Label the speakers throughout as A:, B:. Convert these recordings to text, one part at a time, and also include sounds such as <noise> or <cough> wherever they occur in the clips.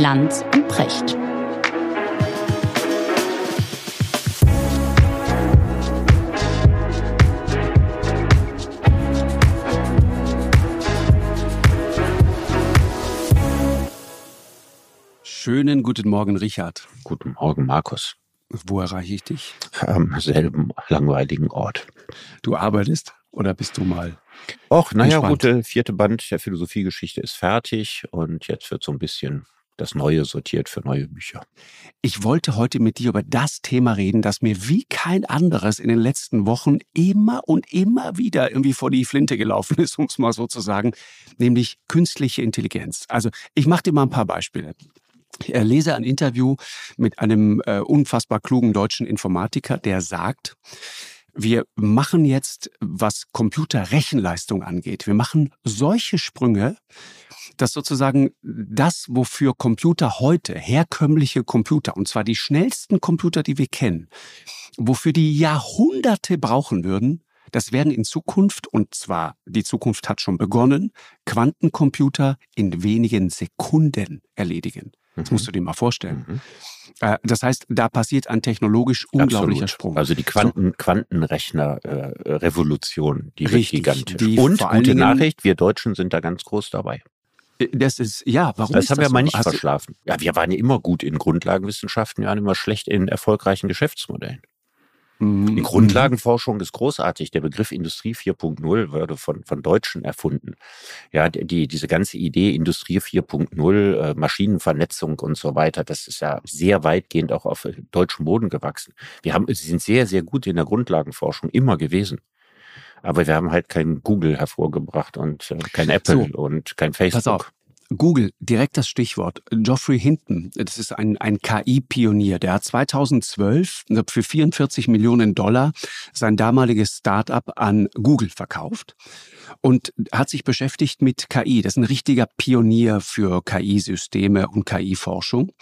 A: Lanz und Precht.
B: Schönen guten Morgen, Richard.
C: Guten Morgen, Markus.
B: Wo erreiche ich dich?
C: Am selben langweiligen Ort.
B: Du arbeitest oder bist du mal?
C: Och, naja, gut, der vierte Band der Philosophiegeschichte ist fertig und jetzt wird so ein bisschen das Neue sortiert für neue Bücher.
B: Ich wollte heute mit dir über das Thema reden, das mir wie kein anderes in den letzten Wochen immer und immer wieder irgendwie vor die Flinte gelaufen ist, <laughs> um es mal so zu sagen, nämlich künstliche Intelligenz. Also ich mache dir mal ein paar Beispiele. Ich lese ein Interview mit einem äh, unfassbar klugen deutschen Informatiker, der sagt, wir machen jetzt, was Computerrechenleistung angeht, wir machen solche Sprünge, dass sozusagen das, wofür Computer heute, herkömmliche Computer, und zwar die schnellsten Computer, die wir kennen, wofür die Jahrhunderte brauchen würden, das werden in Zukunft, und zwar die Zukunft hat schon begonnen, Quantencomputer in wenigen Sekunden erledigen. Das musst du dir mal vorstellen.
C: Mhm.
B: Äh, Das heißt, da passiert ein technologisch unglaublicher
C: Absolut.
B: Sprung.
C: Also die Quanten, Quantenrechner-Revolution, die wird
B: Richtig,
C: gigantisch.
B: die
C: und gute
B: Dingen-
C: Nachricht, wir Deutschen sind da ganz groß dabei.
B: Äh, Das ist, ja, warum
C: Das haben wir
B: das
C: mal
B: so?
C: nicht
B: Hast du-
C: verschlafen. Ja, wir waren ja immer gut in Grundlagenwissenschaften, wir waren immer schlecht in erfolgreichen Geschäftsmodellen.
B: Mhm.
C: Die Grundlagenforschung ist großartig. Der Begriff Industrie 4.0 wurde von, von Deutschen erfunden. Ja, die, diese ganze Idee Industrie 4.0, äh, Maschinenvernetzung und so weiter, das ist ja sehr weitgehend auch auf äh, deutschem Boden gewachsen. Wir haben, sie sind sehr, sehr gut in der Grundlagenforschung immer gewesen. Aber wir haben halt kein Google hervorgebracht und äh, kein Apple
B: So.
C: und kein Facebook.
B: Pass auf. Google, direkt das Stichwort. Geoffrey Hinton, das ist ein, ein KI-Pionier. Der hat 2012 für 44 Millionen Dollar sein damaliges Startup an Google verkauft und hat sich beschäftigt mit KI. Das ist ein richtiger Pionier für KI-Systeme und KI-Forschung.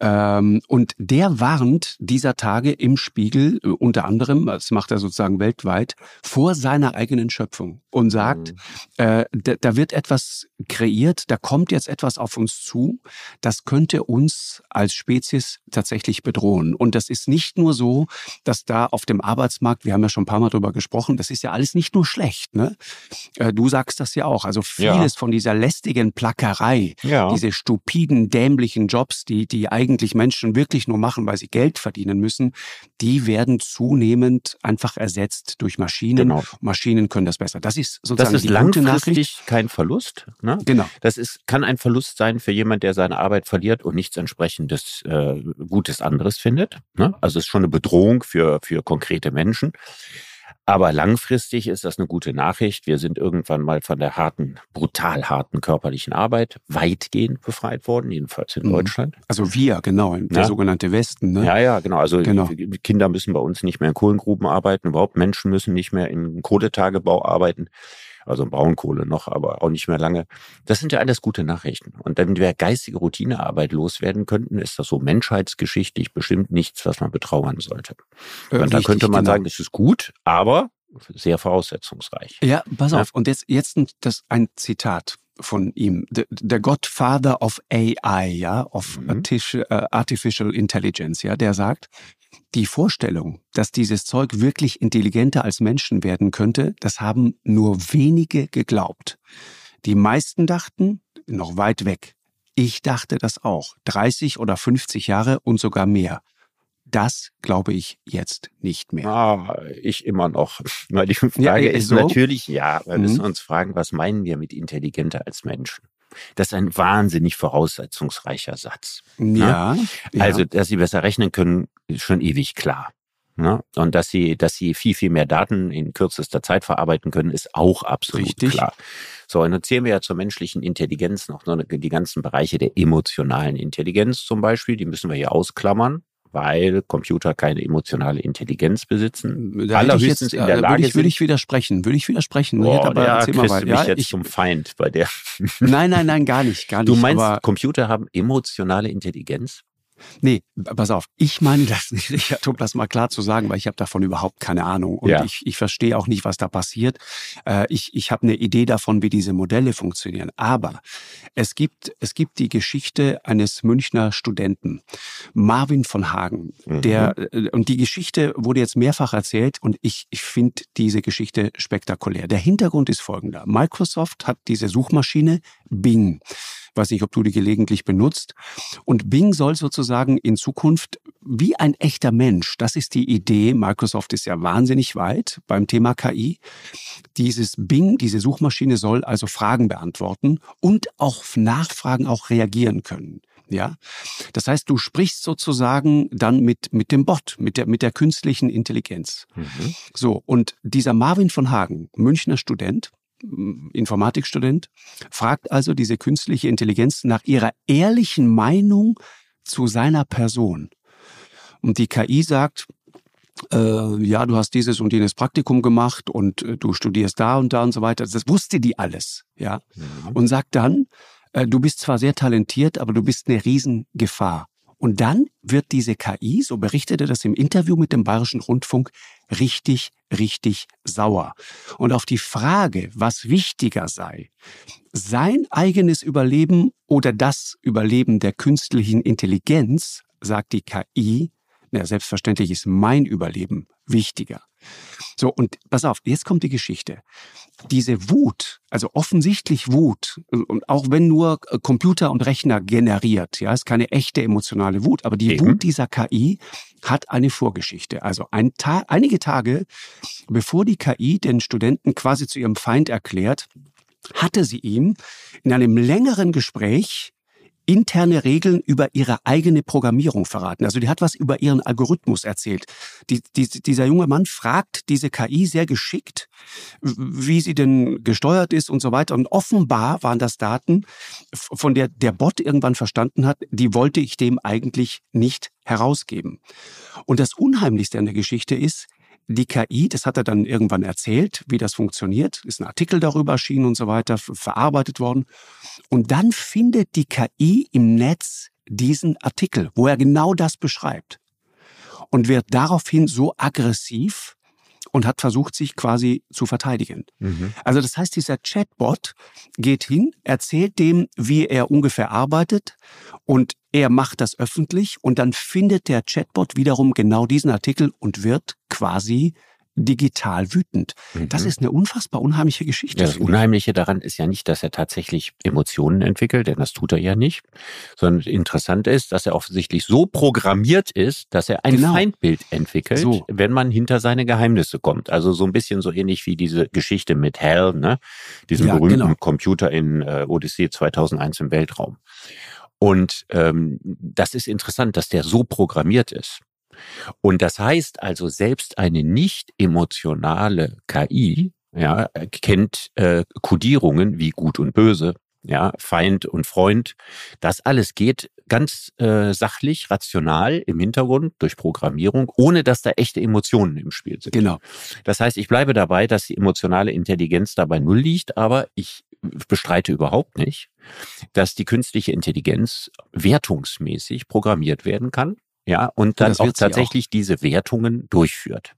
B: Ähm, und der warnt dieser Tage im Spiegel, äh, unter anderem, das macht er sozusagen weltweit, vor seiner eigenen Schöpfung und sagt,
C: Mhm.
B: äh, da, da wird etwas kreiert, da kommt jetzt etwas auf uns zu, das könnte uns als Spezies tatsächlich bedrohen. Und das ist nicht nur so, dass da auf dem Arbeitsmarkt, wir haben ja schon ein paar Mal drüber gesprochen, das ist ja alles nicht nur schlecht. Ne? Äh, du sagst das ja auch. Also
C: Ja.
B: vieles von dieser lästigen Plackerei,
C: Ja.
B: diese stupiden, dämlichen Jobs, die, die eigentlich Menschen wirklich nur machen, weil sie Geld verdienen müssen, die werden zunehmend einfach ersetzt durch Maschinen.
C: Genau.
B: Maschinen können das besser. Das ist
C: Das
B: sozusagen
C: ist
B: die gute Nachricht.
C: langfristig kein Verlust. Ne?
B: Genau.
C: Das ist, kann ein Verlust sein für jemand, der seine Arbeit verliert und nichts entsprechendes äh, Gutes anderes findet. Ne? Also es ist schon eine Bedrohung für, für konkrete Menschen. Aber langfristig ist das eine gute Nachricht. Wir sind irgendwann mal von der harten, brutal harten körperlichen Arbeit weitgehend befreit worden, jedenfalls in
B: Mhm.
C: Deutschland.
B: Also wir, genau, der
C: Ja.
B: sogenannte Westen. Ne?
C: Ja, ja, genau. Also
B: Genau.
C: Kinder müssen bei uns nicht mehr in Kohlengruben arbeiten, überhaupt Menschen müssen nicht mehr im Kohletagebau arbeiten. Also Braunkohle noch, aber auch nicht mehr lange. Das sind ja alles gute Nachrichten. Und wenn wir geistige Routinearbeit loswerden könnten, ist das so menschheitsgeschichtlich bestimmt nichts, was man betrauern sollte.
B: Äh,
C: Und da
B: richtig,
C: könnte man
B: genau.
C: sagen, das ist gut, aber sehr voraussetzungsreich.
B: Ja, pass
C: Ja.
B: auf. Und jetzt, jetzt ein- das, ein Zitat von ihm. The, the Godfather of AI, ja, of
C: Mhm.
B: Äh, Artificial Intelligence, ja, der sagt, die Vorstellung, dass dieses Zeug wirklich intelligenter als Menschen werden könnte, das haben nur wenige geglaubt. Die meisten dachten, noch weit weg. Ich dachte das auch. 30 oder 50 Jahre und sogar mehr. Das glaube ich jetzt nicht mehr.
C: Ah, ich immer noch. <laughs> Weil die Frage
B: Ja,
C: ist
B: ist so.
C: natürlich, ja, wir
B: Mhm.
C: müssen uns fragen, was meinen wir mit intelligenter als Menschen? Das ist ein wahnsinnig voraussetzungsreicher Satz.
B: Ja. ja.
C: Also, dass sie besser rechnen können, ist schon ewig klar. Ne? Und dass sie, dass sie viel, viel mehr Daten in kürzester Zeit verarbeiten können, ist auch absolut
B: Richtig.
C: klar. So, und dann zählen wir ja zur menschlichen Intelligenz noch ne, die ganzen Bereiche der emotionalen Intelligenz zum Beispiel, die müssen wir hier ausklammern, weil Computer keine emotionale Intelligenz besitzen.
B: Da
C: allerhöchstens
B: jetzt,
C: in der
B: äh,
C: Lage
B: würde ich, würde ich widersprechen, würde ich widersprechen.
C: Boah,
B: aber
C: ja,
B: mal
C: kriegst
B: weiter.
C: du mich
B: Ja,
C: jetzt
B: ich,
C: zum Feind bei der.
B: nein, nein, nein, gar nicht, gar nicht.
C: Du meinst, Computer haben emotionale Intelligenz?
B: Nee, pass auf, ich meine das nicht, Richard, um das mal klar zu sagen, weil ich habe davon überhaupt keine Ahnung. Und ja. ich, ich verstehe auch nicht, was da passiert. Äh, ich ich habe eine Idee davon, wie diese Modelle funktionieren. Aber es gibt, es gibt die Geschichte eines Münchner Studenten, Marvin von Hagen. Mhm. Der, äh, und die Geschichte wurde jetzt mehrfach erzählt und ich, ich finde diese Geschichte spektakulär. Der Hintergrund ist folgender. Microsoft hat diese Suchmaschine Bing weiß nicht, ob du die gelegentlich benutzt. Und Bing soll sozusagen in Zukunft wie ein echter Mensch, das ist die Idee, Microsoft ist ja wahnsinnig weit beim Thema KI, dieses Bing, diese Suchmaschine soll also Fragen beantworten und auf Nachfragen auch reagieren können. Ja, das heißt, du sprichst sozusagen dann mit mit dem Bot, mit der mit der künstlichen Intelligenz. Mhm. So und dieser Marvin von Hagen, Münchner Student, Informatikstudent, fragt also diese künstliche Intelligenz nach ihrer ehrlichen Meinung zu seiner Person. Und die KI sagt, äh, ja, du hast dieses und jenes Praktikum gemacht und äh, du studierst da und da und so weiter. Das wusste die alles, ja. Mhm. Und sagt dann, äh, du bist zwar sehr talentiert, aber du bist eine Riesengefahr. Und dann wird diese KI, so berichtete das im Interview mit dem Bayerischen Rundfunk, richtig, richtig sauer. Und auf die Frage, was wichtiger sei, sein eigenes Überleben oder das Überleben der künstlichen Intelligenz, sagt die KI, na, selbstverständlich ist mein Überleben wichtiger. So, und pass auf, jetzt kommt die Geschichte. Diese Wut, also offensichtlich Wut, und auch wenn nur Computer und Rechner generiert, ja, ist keine echte emotionale Wut, aber die Eben. Wut dieser KI hat eine Vorgeschichte. Also ein Ta einige Tage bevor die KI den Studenten quasi zu ihrem Feind erklärt, hatte sie ihm in einem längeren Gespräch interne Regeln über ihre eigene Programmierung verraten. Also die hat was über ihren Algorithmus erzählt. Die, die, dieser junge Mann fragt diese KI sehr geschickt, wie sie denn gesteuert ist und so weiter. Und offenbar waren das Daten, von der der Bot irgendwann verstanden hat, die wollte ich dem eigentlich nicht herausgeben. Und das Unheimlichste an der Geschichte ist, die KI, das hat er dann irgendwann erzählt, wie das funktioniert, ist ein Artikel darüber erschienen und so weiter, verarbeitet worden. Und dann findet die KI im Netz diesen Artikel, wo er genau das beschreibt und wird daraufhin so aggressiv und hat versucht, sich quasi zu verteidigen. Mhm. Also das heißt, dieser Chatbot geht hin, erzählt dem, wie er ungefähr arbeitet und er macht das öffentlich und dann findet der Chatbot wiederum genau diesen Artikel und wird quasi digital wütend. Mhm. Das ist eine unfassbar unheimliche Geschichte.
C: Das Unheimliche daran ist ja nicht, dass er tatsächlich Emotionen entwickelt, denn das tut er ja nicht, sondern interessant ist, dass er offensichtlich so programmiert ist, dass er ein genau. Feindbild entwickelt, so. wenn man hinter seine Geheimnisse kommt. Also so ein bisschen so ähnlich wie diese Geschichte mit Hell, ne? diesem ja, berühmten genau. Computer in äh, Odyssey 2001 im Weltraum. Und ähm, das ist interessant, dass der so programmiert ist. Und das heißt also, selbst eine nicht emotionale KI ja, kennt äh, Kodierungen wie gut und böse, ja, Feind und Freund. Das alles geht ganz äh, sachlich, rational im Hintergrund durch Programmierung, ohne dass da echte Emotionen im Spiel sind.
B: Genau.
C: Das heißt, ich bleibe dabei, dass die emotionale Intelligenz dabei null liegt, aber ich bestreite überhaupt nicht, dass die künstliche Intelligenz wertungsmäßig programmiert werden kann ja, und dann auch tatsächlich auch. diese Wertungen durchführt.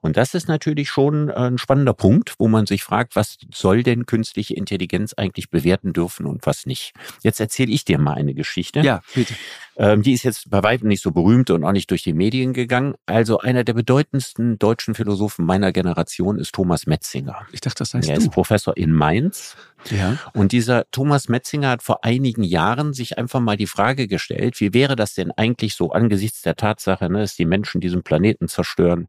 C: Und das ist natürlich schon ein spannender Punkt, wo man sich fragt, was soll denn künstliche Intelligenz eigentlich bewerten dürfen und was nicht. Jetzt erzähle ich dir mal eine Geschichte.
B: Ja, bitte.
C: Ähm, die ist jetzt bei weitem nicht so berühmt und auch nicht durch die Medien gegangen. Also einer der bedeutendsten deutschen Philosophen meiner Generation ist Thomas Metzinger.
B: Ich dachte, das heißt
C: Er du. ist Professor in Mainz. Ja. Und dieser Thomas Metzinger hat vor einigen Jahren sich einfach mal die Frage gestellt, wie wäre das denn eigentlich so angesichts der Tatsache, ne, dass die Menschen diesen Planeten zerstören,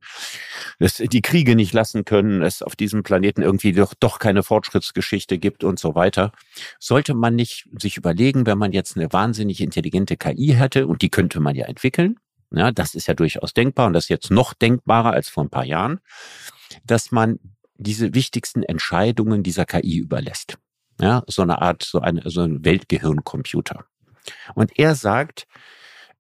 C: dass die Kriege nicht lassen können, es auf diesem Planeten irgendwie doch, doch keine Fortschrittsgeschichte gibt und so weiter. Sollte man nicht sich überlegen, wenn man jetzt eine wahnsinnig intelligente KI hätte und die könnte man ja entwickeln. Ja, das ist ja durchaus denkbar und das ist jetzt noch denkbarer als vor ein paar Jahren, dass man diese wichtigsten Entscheidungen dieser KI überlässt. Ja, so eine Art, so, eine, so ein Weltgehirncomputer. Und er sagt,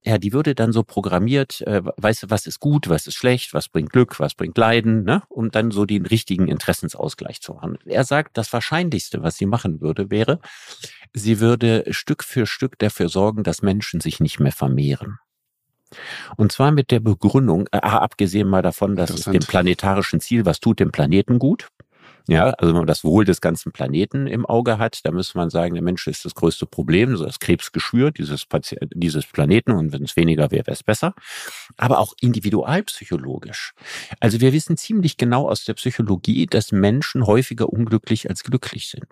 C: ja, die würde dann so programmiert, äh, weißt du, was ist gut, was ist schlecht, was bringt Glück, was bringt Leiden, ne? um dann so den richtigen Interessensausgleich zu machen. Er sagt, das Wahrscheinlichste, was sie machen würde, wäre, sie würde Stück für Stück dafür sorgen, dass Menschen sich nicht mehr vermehren. Und zwar mit der Begründung, äh, abgesehen mal davon, dass es dem planetarischen Ziel, was tut dem Planeten gut? Ja, also wenn man das Wohl des ganzen Planeten im Auge hat, dann müsste man sagen, der Mensch ist das größte Problem, so das Krebsgeschwür dieses, dieses Planeten und wenn es weniger wäre, wäre es besser. Aber auch individualpsychologisch. Also wir wissen ziemlich genau aus der Psychologie, dass Menschen häufiger unglücklich als glücklich sind.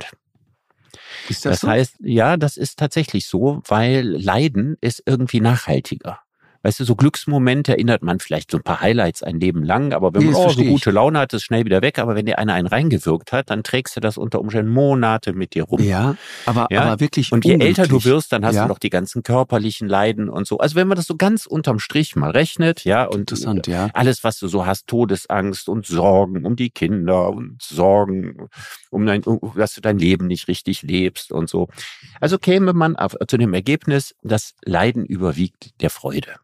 C: Ist das, das so? heißt, ja, das ist tatsächlich so, weil Leiden ist irgendwie nachhaltiger. Weißt du, so Glücksmomente erinnert man vielleicht so ein paar Highlights ein Leben lang, aber wenn nee, man oh, so gute Laune hat, ist schnell wieder weg. Aber wenn dir einer einen reingewirkt hat, dann trägst du das unter Umständen Monate mit dir rum.
B: Ja, aber, ja? aber wirklich.
C: Und je älter du wirst, dann hast ja. du noch die ganzen körperlichen Leiden und so. Also wenn man das so ganz unterm Strich mal rechnet, ja, und
B: Interessant, ja.
C: alles, was du so hast, Todesangst und Sorgen um die Kinder und Sorgen, um dein, dass du dein Leben nicht richtig lebst und so. Also käme man auf, zu dem Ergebnis, dass Leiden überwiegt der Freude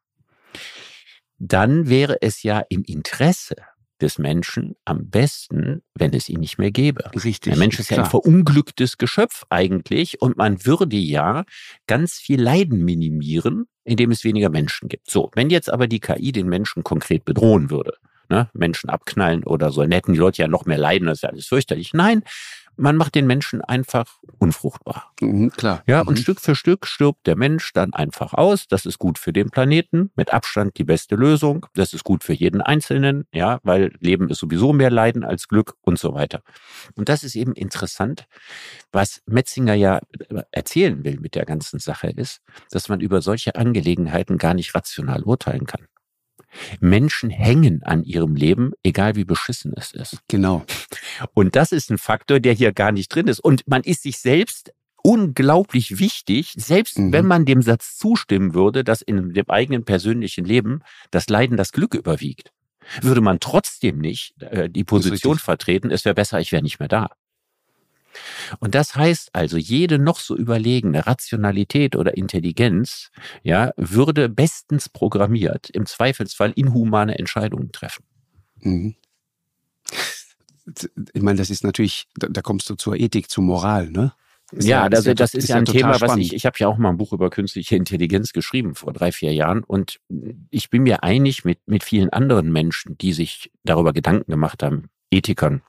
C: dann wäre es ja im Interesse des Menschen am besten, wenn es ihn nicht mehr gäbe.
B: Richtig.
C: Der Mensch ist ja ein verunglücktes Geschöpf eigentlich und man würde ja ganz viel Leiden minimieren, indem es weniger Menschen gibt. So, wenn jetzt aber die KI den Menschen konkret bedrohen würde, ne, Menschen abknallen oder so, dann hätten die Leute ja noch mehr leiden, das ist ja alles fürchterlich. Nein, man macht den Menschen einfach unfruchtbar.
B: Mhm, klar.
C: Ja, und mhm. Stück für Stück stirbt der Mensch dann einfach aus. Das ist gut für den Planeten, mit Abstand die beste Lösung. Das ist gut für jeden Einzelnen, ja, weil Leben ist sowieso mehr Leiden als Glück und so weiter. Und das ist eben interessant. Was Metzinger ja erzählen will mit der ganzen Sache ist, dass man über solche Angelegenheiten gar nicht rational urteilen kann. Menschen hängen an ihrem Leben, egal wie beschissen es ist.
B: Genau.
C: Und das ist ein Faktor, der hier gar nicht drin ist. Und man ist sich selbst unglaublich wichtig, selbst mhm. wenn man dem Satz zustimmen würde, dass in dem eigenen persönlichen Leben das Leiden das Glück überwiegt. Würde man trotzdem nicht äh, die Position vertreten, es wäre besser, ich wäre nicht mehr da. Und das heißt also, jede noch so überlegene Rationalität oder Intelligenz, ja, würde bestens programmiert im Zweifelsfall inhumane Entscheidungen treffen. Mhm.
B: Ich meine, das ist natürlich, da kommst du zur Ethik, zur Moral, ne?
C: Ist ja, ja, das, das, das ist, ist ja ein Thema, spannend. was ich, ich habe ja auch mal ein Buch über künstliche Intelligenz geschrieben vor drei, vier Jahren und ich bin mir einig mit, mit vielen anderen Menschen, die sich darüber Gedanken gemacht haben, Ethikern,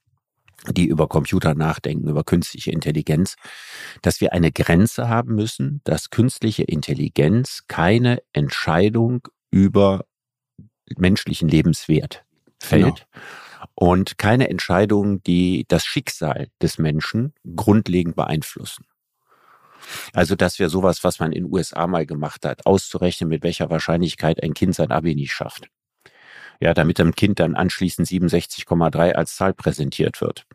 C: die über Computer nachdenken, über künstliche Intelligenz, dass wir eine Grenze haben müssen, dass künstliche Intelligenz keine Entscheidung über menschlichen Lebenswert fällt. Genau. Und keine Entscheidung, die das Schicksal des Menschen grundlegend beeinflussen. Also, dass wir sowas, was man in den USA mal gemacht hat, auszurechnen, mit welcher Wahrscheinlichkeit ein Kind sein Abi nicht schafft ja, damit dem Kind dann anschließend 67,3 als Zahl präsentiert wird.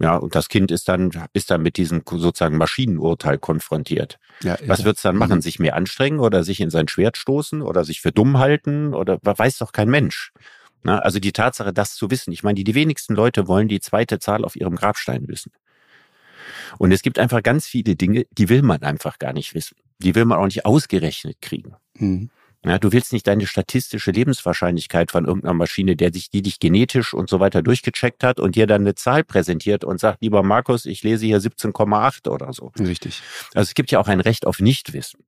C: Ja, und das Kind ist dann, ist dann mit diesem sozusagen Maschinenurteil konfrontiert. Ja, Was wird's dann machen? Mhm. Sich mehr anstrengen oder sich in sein Schwert stoßen oder sich für dumm halten oder weiß doch kein Mensch. Na, also die Tatsache, das zu wissen. Ich meine, die, die wenigsten Leute wollen die zweite Zahl auf ihrem Grabstein wissen. Und es gibt einfach ganz viele Dinge, die will man einfach gar nicht wissen. Die will man auch nicht ausgerechnet kriegen. Mhm. Ja, du willst nicht deine statistische Lebenswahrscheinlichkeit von irgendeiner Maschine, der sich, die dich genetisch und so weiter durchgecheckt hat und dir dann eine Zahl präsentiert und sagt, lieber Markus, ich lese hier 17,8 oder so.
B: Richtig.
C: Also es gibt ja auch ein Recht auf Nichtwissen.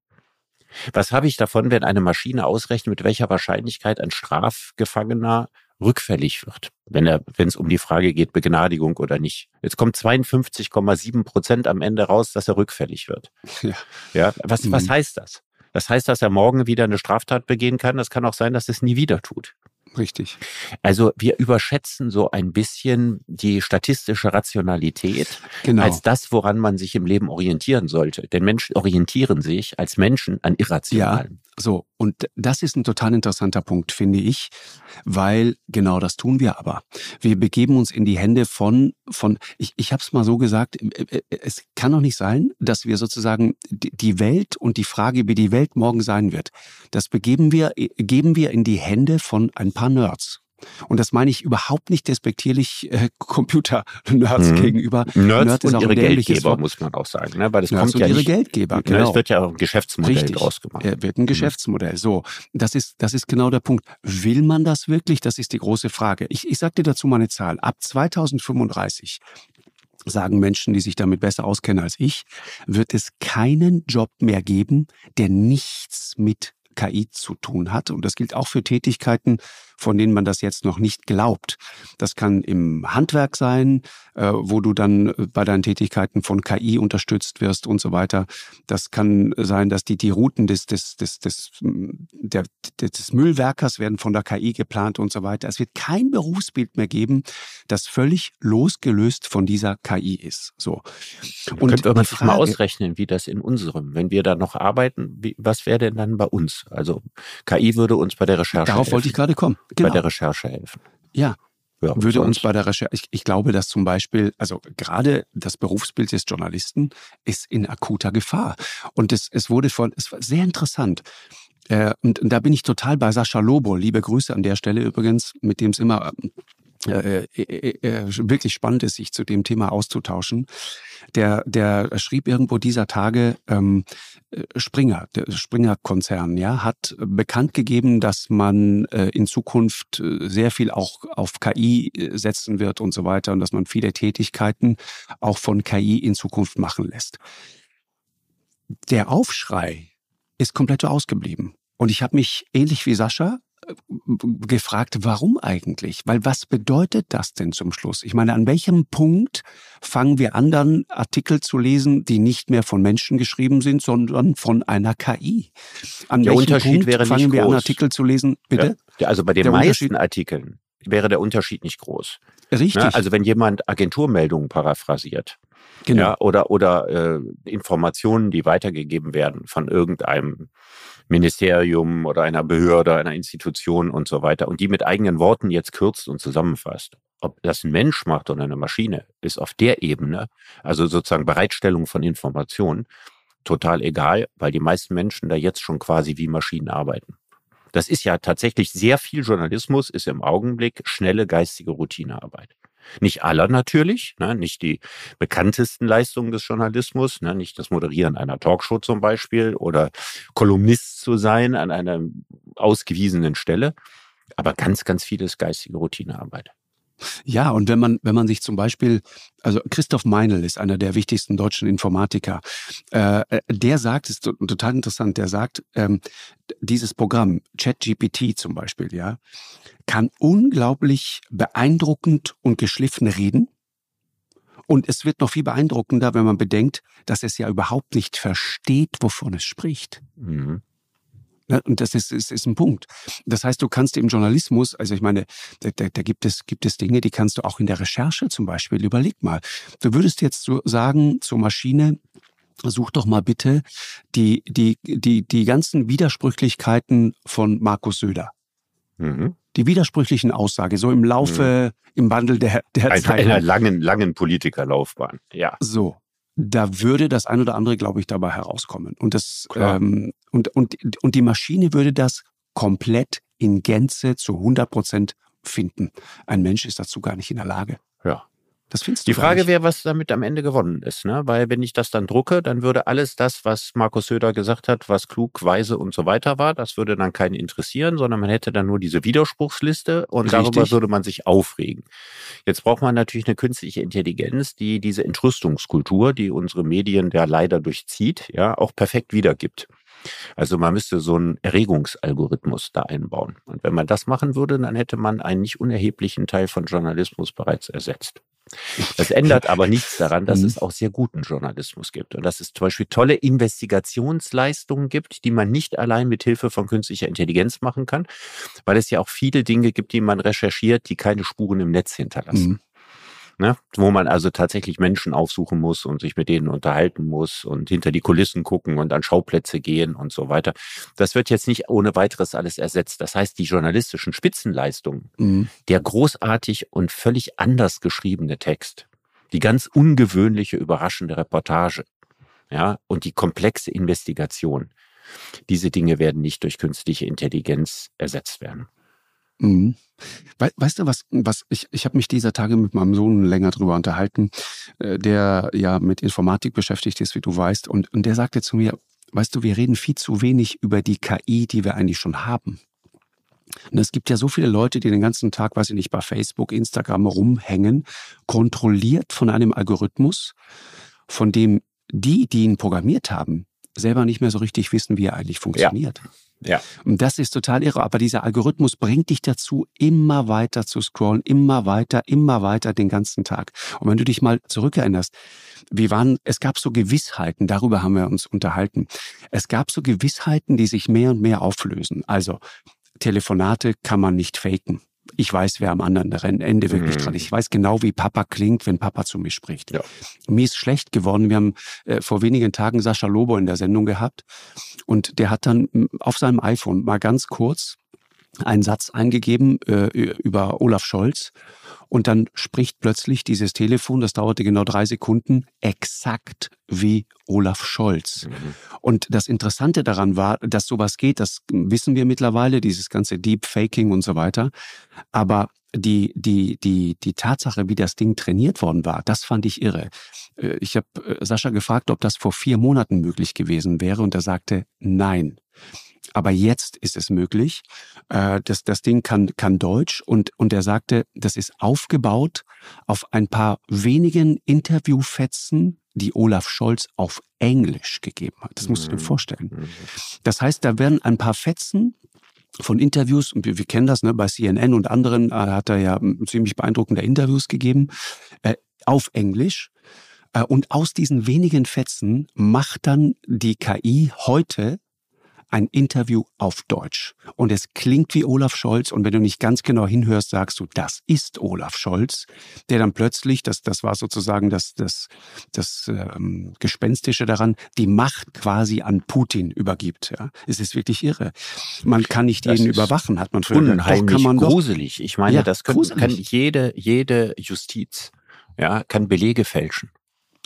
C: Was habe ich davon, wenn eine Maschine ausrechnet, mit welcher Wahrscheinlichkeit ein Strafgefangener rückfällig wird, wenn er, wenn es um die Frage geht, Begnadigung oder nicht. Jetzt kommt 52,7 Prozent am Ende raus, dass er rückfällig wird. Ja. ja was, mhm. was heißt das? Das heißt, dass er morgen wieder eine Straftat begehen kann. Das kann auch sein, dass er es nie wieder tut.
B: Richtig.
C: Also wir überschätzen so ein bisschen die statistische Rationalität genau. als das, woran man sich im Leben orientieren sollte. Denn Menschen orientieren sich als Menschen an Irrationalen.
B: So. Und das ist ein total interessanter Punkt, finde ich, weil genau das tun wir aber. Wir begeben uns in die Hände von, von ich, ich habe es mal so gesagt, äh, äh, es kann doch nicht sein, dass wir sozusagen die Welt und die Frage, wie die Welt morgen sein wird, das begeben wir, äh, geben wir in die Hände von ein paar Nerds. Und das meine ich überhaupt nicht despektierlich äh, <laughs> Computer-Nerds mhm. gegenüber.
C: Nerds Nerd und ihre Geldgeber, Wort. muss man auch sagen. Ne? Weil das Nerds kommt ja
B: ihre
C: nicht,
B: Geldgeber,
C: genau. Es wird ja auch ein Geschäftsmodell Richtig. draus gemacht.
B: Er wird ein mhm. Geschäftsmodell. So, das ist, das ist genau der Punkt. Will man das wirklich? Das ist die große Frage. Ich, ich sage dir dazu mal eine Zahl. Ab 2035 sagen Menschen, die sich damit besser auskennen als ich, wird es keinen Job mehr geben, der nichts mit KI zu tun hat. Und das gilt auch für Tätigkeiten, von denen man das jetzt noch nicht glaubt. Das kann im Handwerk sein, äh, wo du dann äh, bei deinen Tätigkeiten von KI unterstützt wirst und so weiter. Das kann sein, dass die, die Routen des, des, des, des, der, des Müllwerkers werden von der KI geplant und so weiter. Es wird kein Berufsbild mehr geben, das völlig losgelöst von dieser KI ist. So.
C: Und Könnte man sich mal ausrechnen, wie das in unserem, wenn wir da noch arbeiten, wie, was wäre denn dann bei uns? Also KI würde uns bei der Recherche
B: Darauf helfen. wollte ich gerade kommen
C: genau. bei der Recherche helfen.
B: Ja. ja würde uns bei der Recherche, ich, ich glaube, dass zum Beispiel, also gerade das Berufsbild des Journalisten ist in akuter Gefahr. Und es, es wurde von, es war sehr interessant. Äh, und, und da bin ich total bei Sascha Lobo. Liebe Grüße an der Stelle übrigens, mit dem es immer äh, äh, äh, äh, wirklich spannend ist, sich zu dem Thema auszutauschen. Der, der schrieb irgendwo dieser Tage, ähm, äh, Springer, der Springer-Konzern, ja, hat bekannt gegeben, dass man äh, in Zukunft sehr viel auch auf KI setzen wird und so weiter und dass man viele Tätigkeiten auch von KI in Zukunft machen lässt. Der Aufschrei ist komplett ausgeblieben. Und ich habe mich ähnlich wie Sascha gefragt, warum eigentlich? Weil was bedeutet das denn zum Schluss? Ich meine, an welchem Punkt fangen wir an, dann Artikel zu lesen, die nicht mehr von Menschen geschrieben sind, sondern von einer KI? An
C: der welchem Unterschied
B: Punkt
C: wäre
B: fangen
C: wir
B: groß. an, Artikel zu lesen? Bitte?
C: Ja, also bei den der meisten Artikeln wäre der Unterschied nicht groß.
B: Richtig. Ja,
C: also wenn jemand Agenturmeldungen paraphrasiert, Genau. Ja, oder oder äh, Informationen, die weitergegeben werden von irgendeinem Ministerium oder einer Behörde, einer Institution und so weiter und die mit eigenen Worten jetzt kürzt und zusammenfasst. Ob das ein Mensch macht oder eine Maschine, ist auf der Ebene, also sozusagen Bereitstellung von Informationen, total egal, weil die meisten Menschen da jetzt schon quasi wie Maschinen arbeiten. Das ist ja tatsächlich sehr viel Journalismus, ist im Augenblick schnelle geistige Routinearbeit. Nicht aller natürlich, ne, nicht die bekanntesten Leistungen des Journalismus, ne, nicht das Moderieren einer Talkshow zum Beispiel oder Kolumnist zu sein an einer ausgewiesenen Stelle, aber ganz, ganz vieles geistige Routinearbeit.
B: Ja, und wenn man, wenn man sich zum Beispiel, also Christoph Meinl ist einer der wichtigsten deutschen Informatiker, äh, der sagt, ist total interessant, der sagt, ähm, dieses Programm, ChatGPT zum Beispiel, ja, kann unglaublich beeindruckend und geschliffen reden. Und es wird noch viel beeindruckender, wenn man bedenkt, dass es ja überhaupt nicht versteht, wovon es spricht. Mhm. Ne, und das ist, ist, ist ein Punkt. Das heißt, du kannst im Journalismus, also ich meine, da, da, da gibt, es, gibt es Dinge, die kannst du auch in der Recherche zum Beispiel, überleg mal. Du würdest jetzt so sagen zur Maschine, such doch mal bitte die, die, die, die ganzen Widersprüchlichkeiten von Markus Söder. Mhm. Die widersprüchlichen Aussage, so im Laufe, mhm. im Wandel der, der
C: Ein, Zeit. Einer langen, langen Politikerlaufbahn, ja.
B: So da würde das ein oder andere, glaube ich, dabei herauskommen. Und, das, ähm, und, und, und die Maschine würde das komplett in Gänze zu 100 Prozent finden. Ein Mensch ist dazu gar nicht in der Lage.
C: Ja. Das findest du Die Frage wäre, was damit am Ende gewonnen ist, ne? Weil wenn ich das dann drucke, dann würde alles das, was Markus Söder gesagt hat, was klug, weise und so weiter war, das würde dann keinen interessieren, sondern man hätte dann nur diese Widerspruchsliste und Richtig. darüber würde man sich aufregen. Jetzt braucht man natürlich eine künstliche Intelligenz, die diese Entrüstungskultur, die unsere Medien ja leider durchzieht, ja, auch perfekt wiedergibt. Also man müsste so einen Erregungsalgorithmus da einbauen. Und wenn man das machen würde, dann hätte man einen nicht unerheblichen Teil von Journalismus bereits ersetzt. Das ändert aber nichts daran, dass mhm. es auch sehr guten Journalismus gibt und dass es zum Beispiel tolle Investigationsleistungen gibt, die man nicht allein mit Hilfe von künstlicher Intelligenz machen kann, weil es ja auch viele Dinge gibt, die man recherchiert, die keine Spuren im Netz hinterlassen. Mhm ne? wo man also tatsächlich Menschen aufsuchen muss und sich mit denen unterhalten muss und hinter die Kulissen gucken und an Schauplätze gehen und so weiter. Das wird jetzt nicht ohne weiteres alles ersetzt. Das heißt, die journalistischen Spitzenleistungen, mhm. der großartig und völlig anders geschriebene Text, die ganz ungewöhnliche, überraschende Reportage, ja, und die komplexe Investigation, diese Dinge werden nicht durch künstliche Intelligenz ersetzt werden.
B: Mhm. weißt du was, was ich, ich habe mich dieser Tage mit meinem Sohn länger drüber unterhalten, äh, der ja mit Informatik beschäftigt ist, wie du weißt, und, und der sagte zu mir, weißt du, wir reden viel zu wenig über die KI, die wir eigentlich schon haben. Und es gibt ja so viele Leute, die den ganzen Tag, weiß ich nicht, bei Facebook, Instagram rumhängen, kontrolliert von einem Algorithmus, von dem die, die ihn programmiert haben, selber nicht mehr so richtig wissen, wie er eigentlich funktioniert.
C: Ja. Ja.
B: Und das ist total irre. Aber dieser Algorithmus bringt dich dazu, immer weiter zu scrollen, immer weiter, immer weiter den ganzen Tag. Und wenn du dich mal zurückerinnerst, wir waren, es gab so Gewissheiten, darüber haben wir uns unterhalten. Es gab so Gewissheiten, die sich mehr und mehr auflösen. Also, Telefonate kann man nicht faken ich weiß, wer am anderen Ende wirklich mhm. dran ist. Ich weiß genau, wie Papa klingt, wenn Papa zu mir spricht. Ja. Mir ist schlecht geworden. Wir haben äh, vor wenigen Tagen Sascha Lobo in der Sendung gehabt und der hat dann auf seinem iPhone mal ganz kurz einen Satz eingegeben äh, über Olaf Scholz und dann spricht plötzlich dieses Telefon, das dauerte genau drei Sekunden, exakt wie Olaf Scholz. Mhm. Und das Interessante daran war, dass sowas geht, das wissen wir mittlerweile, dieses ganze Deepfaking und so weiter. Aber die, die, die, die Tatsache, wie das Ding trainiert worden war, das fand ich irre. Äh, ich habe äh, Sascha gefragt, ob das vor vier Monaten möglich gewesen wäre und er sagte, nein. Aber jetzt ist es möglich. Äh, das, das Ding kann, kann Deutsch und, und er sagte, das ist aufgebaut auf ein paar wenigen Interviewfetzen, die Olaf Scholz auf Englisch gegeben hat. Das musst du dir mhm. vorstellen. Mhm. Das heißt, da werden ein paar Fetzen von Interviews, und wir, wir kennen das, ne, bei CNN und anderen äh, hat er ja ziemlich beeindruckende Interviews gegeben, äh, auf Englisch. Äh, und aus diesen wenigen Fetzen macht dann die KI heute ein Interview auf Deutsch. Und es klingt wie Olaf Scholz. Und wenn du nicht ganz genau hinhörst, sagst du, das ist Olaf Scholz, der dann plötzlich, das, das war sozusagen das, das, das ähm, Gespenstische daran, die Macht quasi an Putin übergibt. Ja. Es ist wirklich irre. Man kann nicht das jeden überwachen, hat man früher
C: unheimlich kann man gruselig. Ich meine, ja, das können, kann jede, jede Justiz ja, kann Belege fälschen.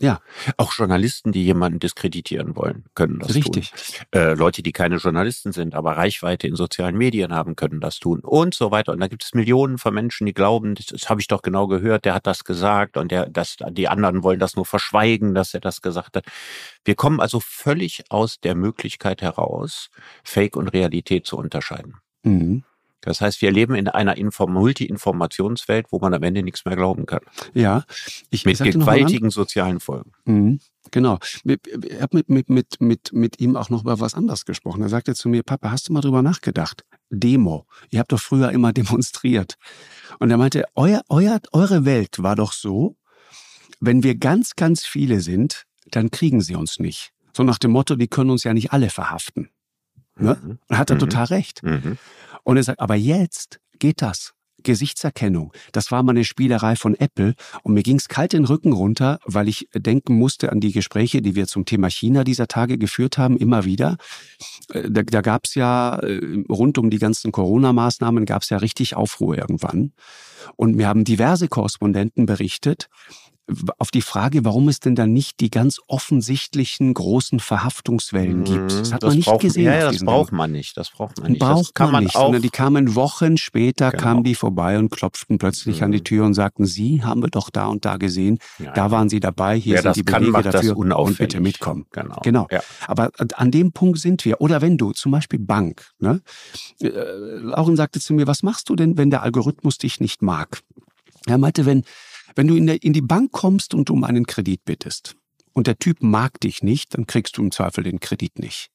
B: Ja.
C: Auch Journalisten, die jemanden diskreditieren wollen, können das
B: Richtig.
C: tun. Richtig. Äh, Leute, die keine Journalisten sind, aber Reichweite in sozialen Medien haben, können das tun und so weiter. Und da gibt es Millionen von Menschen, die glauben, das, das habe ich doch genau gehört, der hat das gesagt und der, das, die anderen wollen das nur verschweigen, dass er das gesagt hat. Wir kommen also völlig aus der Möglichkeit heraus, Fake und Realität zu unterscheiden. Mhm. Das heißt, wir leben in einer Multi-Informationswelt, wo man am Ende nichts mehr glauben kann.
B: Ja.
C: Ich mit gewaltigen sozialen Folgen.
B: Mhm, genau. Ich habe mit, mit, mit, mit, mit ihm auch noch über was anderes gesprochen. Er sagte zu mir, Papa, hast du mal drüber nachgedacht? Demo. Ihr habt doch früher immer <laughs> demonstriert. Und er meinte, euer, euer, eure Welt war doch so, wenn wir ganz, ganz viele sind, dann kriegen sie uns nicht. So nach dem Motto, die können uns ja nicht alle verhaften. Ne? Mhm. Und hat er mhm. total recht. Mhm. Und er sagt, aber jetzt geht das. Gesichtserkennung. Das war mal eine Spielerei von Apple und mir ging's kalt den Rücken runter, weil ich denken musste an die Gespräche, die wir zum Thema China dieser Tage geführt haben, immer wieder. Äh, da, da gab's ja äh, rund um die ganzen Corona-Maßnahmen gab's ja richtig Aufruhr irgendwann. Und mir haben diverse Korrespondenten berichtet, auf die Frage, warum es denn dann nicht die ganz offensichtlichen großen Verhaftungswellen gibt.
C: Das hat das man nicht braucht, gesehen. Ja, ja das braucht man nicht. Das braucht man nicht.
B: Braucht man, man, nicht, auch, sondern die kamen Wochen später, genau. kamen die vorbei und klopften plötzlich mhm. an die mhm. Tür und sagten, Sie haben wir doch da und da gesehen. Ja, da waren Sie dabei, hier
C: Wer
B: sind die
C: kann,
B: Belege dafür und bitte mitkommen.
C: Genau.
B: genau. Ja. Aber an dem Punkt sind wir. Oder wenn du zum Beispiel Bank, ne? Äh, Lauren sagte zu mir, was machst du denn, wenn der Algorithmus dich nicht mag? Er meinte, wenn wenn du in, die Bank kommst und um einen Kredit bittest und der Typ mag dich nicht, dann kriegst du im Zweifel den Kredit nicht.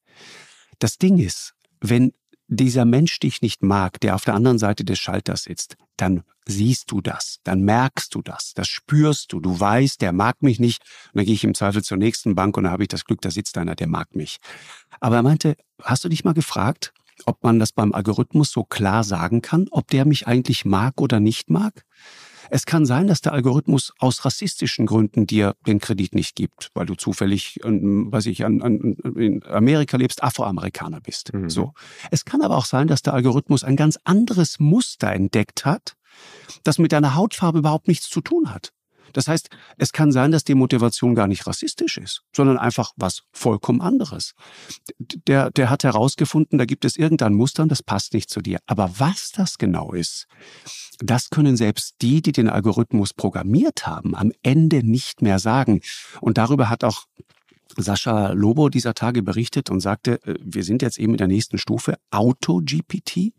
B: Das Ding ist, wenn dieser Mensch dich nicht mag, der auf der anderen Seite des Schalters sitzt, dann siehst du das, dann merkst du das, das spürst du, du weißt, der mag mich nicht, und dann gehe ich im Zweifel zur nächsten Bank und da habe ich das Glück, da sitzt einer, der mag mich. Aber er meinte, hast du dich mal gefragt, ob man das beim Algorithmus so klar sagen kann, ob der mich eigentlich mag oder nicht mag? Es kann sein, dass der Algorithmus aus rassistischen Gründen dir den Kredit nicht gibt, weil du zufällig, ähm, weiß ich, an, an, in Amerika lebst, Afroamerikaner bist. Mhm. So. Es kann aber auch sein, dass der Algorithmus ein ganz anderes Muster entdeckt hat, das mit deiner Hautfarbe überhaupt nichts zu tun hat. Das heißt, es kann sein, dass die Motivation gar nicht rassistisch ist, sondern einfach was vollkommen anderes. Der, der hat herausgefunden, da gibt es irgendein Muster und das passt nicht zu dir. Aber was das genau ist, das können selbst die, die den Algorithmus programmiert haben, am Ende nicht mehr sagen. Und darüber hat auch Sascha Lobo dieser Tage berichtet und sagte, äh, wir sind jetzt eben in der nächsten Stufe, Auto-GPT.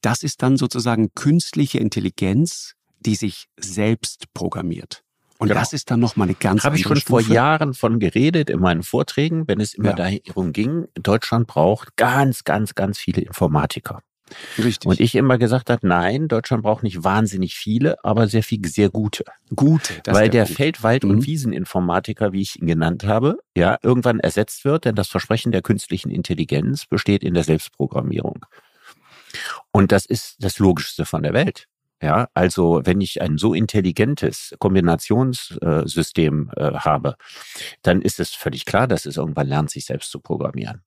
B: Das ist dann sozusagen künstliche Intelligenz, die sich selbst programmiert. Und genau. das ist dann nochmal eine ganz
C: Habe ich schon Stufe. vor Jahren von geredet in meinen Vorträgen, wenn es immer ja. darum ging, Deutschland braucht ganz, ganz, ganz viele Informatiker. Richtig. Und ich immer gesagt habe, nein, Deutschland braucht nicht wahnsinnig viele, aber sehr viel, sehr gute. Gute. Weil der, der Feld-, Wald- und mhm. Wieseninformatiker, wie ich ihn genannt habe, ja, irgendwann ersetzt wird, denn das Versprechen der künstlichen Intelligenz besteht in der Selbstprogrammierung. Und das ist das Logischste von der Welt. Ja, also wenn ich ein so intelligentes Kombinationssystem äh, habe, dann ist es völlig klar, dass es irgendwann lernt, sich selbst zu programmieren.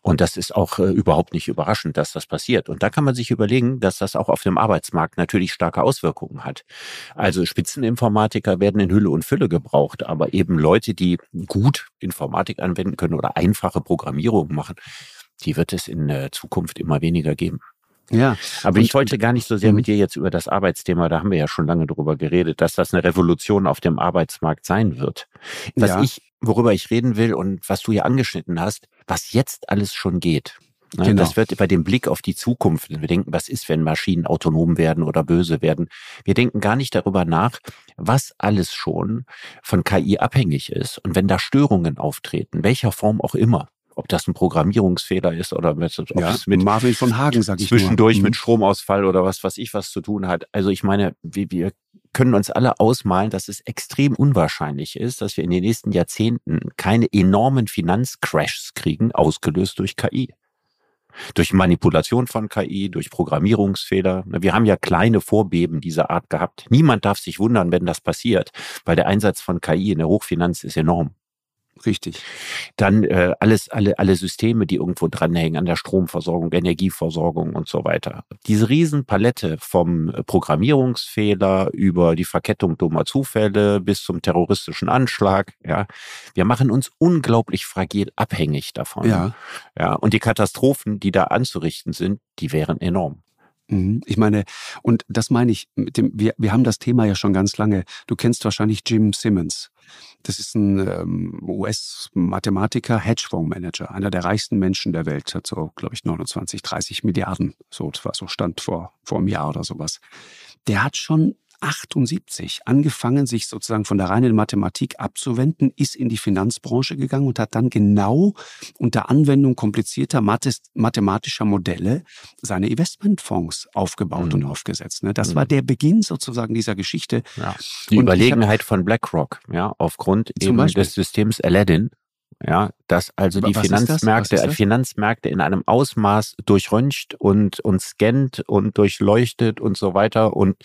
C: Und das ist auch äh, überhaupt nicht überraschend, dass das passiert. Und da kann man sich überlegen, dass das auch auf dem Arbeitsmarkt natürlich starke Auswirkungen hat. Also Spitzeninformatiker werden in Hülle und Fülle gebraucht, aber eben Leute, die gut Informatik anwenden können oder einfache Programmierung machen, die wird es in der Zukunft immer weniger geben. Ja. Aber ich wollte gar nicht so sehr mit mhm. dir jetzt über das Arbeitsthema, da haben wir ja schon lange drüber geredet, dass das eine Revolution auf dem Arbeitsmarkt sein wird. Was ja. ich, worüber ich reden will und was du ja angeschnitten hast, was jetzt alles schon geht. Ne, genau. Das wird bei dem Blick auf die Zukunft, wir denken, was ist, wenn Maschinen autonom werden oder böse werden. Wir denken gar nicht darüber nach, was alles schon von KI abhängig ist. Und wenn da Störungen auftreten, welcher Form auch immer, ob das ein Programmierungsfehler ist oder mit, ob
B: ja, es mit Marvin von Hagen, sag ich
C: zwischendurch nur. mit mhm. Stromausfall oder was, was ich was zu tun hat. Also ich meine, wir, wir können uns alle ausmalen, dass es extrem unwahrscheinlich ist, dass wir in den nächsten Jahrzehnten keine enormen Finanzcrashs kriegen, ausgelöst durch KI durch Manipulation von KI, durch Programmierungsfehler. Wir haben ja kleine Vorbeben dieser Art gehabt. Niemand darf sich wundern, wenn das passiert, weil der Einsatz von KI in der Hochfinanz ist enorm.
B: Richtig.
C: Dann äh, alles, alle, alle Systeme, die irgendwo dranhängen an der Stromversorgung, Energieversorgung und so weiter. Diese Riesenpalette vom Programmierungsfehler über die Verkettung dummer Zufälle bis zum terroristischen Anschlag. Ja, wir machen uns unglaublich fragil abhängig davon. Ja. Ja, und die Katastrophen, die da anzurichten sind, die wären enorm.
B: Mhm. Ich meine, und das meine ich, mit dem, wir, wir haben das Thema ja schon ganz lange. Du kennst wahrscheinlich Jim Simmons. Das ist ein ähm, US-Mathematiker, Hedgefondsmanager, einer der reichsten Menschen der Welt, hat so, glaube ich, 29, 30 Milliarden, so, so Stand vor, vor einem Jahr oder sowas. Der hat schon 78 angefangen, sich sozusagen von der reinen Mathematik abzuwenden, ist in die Finanzbranche gegangen und hat dann genau unter Anwendung komplizierter mathematischer Modelle seine Investmentfonds aufgebaut mhm. und aufgesetzt. Ne? Das mhm. war der Beginn sozusagen dieser Geschichte.
C: Ja. Die und Überlegenheit hab, von BlackRock, ja, aufgrund eben Beispiel? des Systems Aladdin. Ja, dass also die Finanzmärkte, Finanzmärkte in einem Ausmaß durchröntgt und, und scannt und durchleuchtet und so weiter und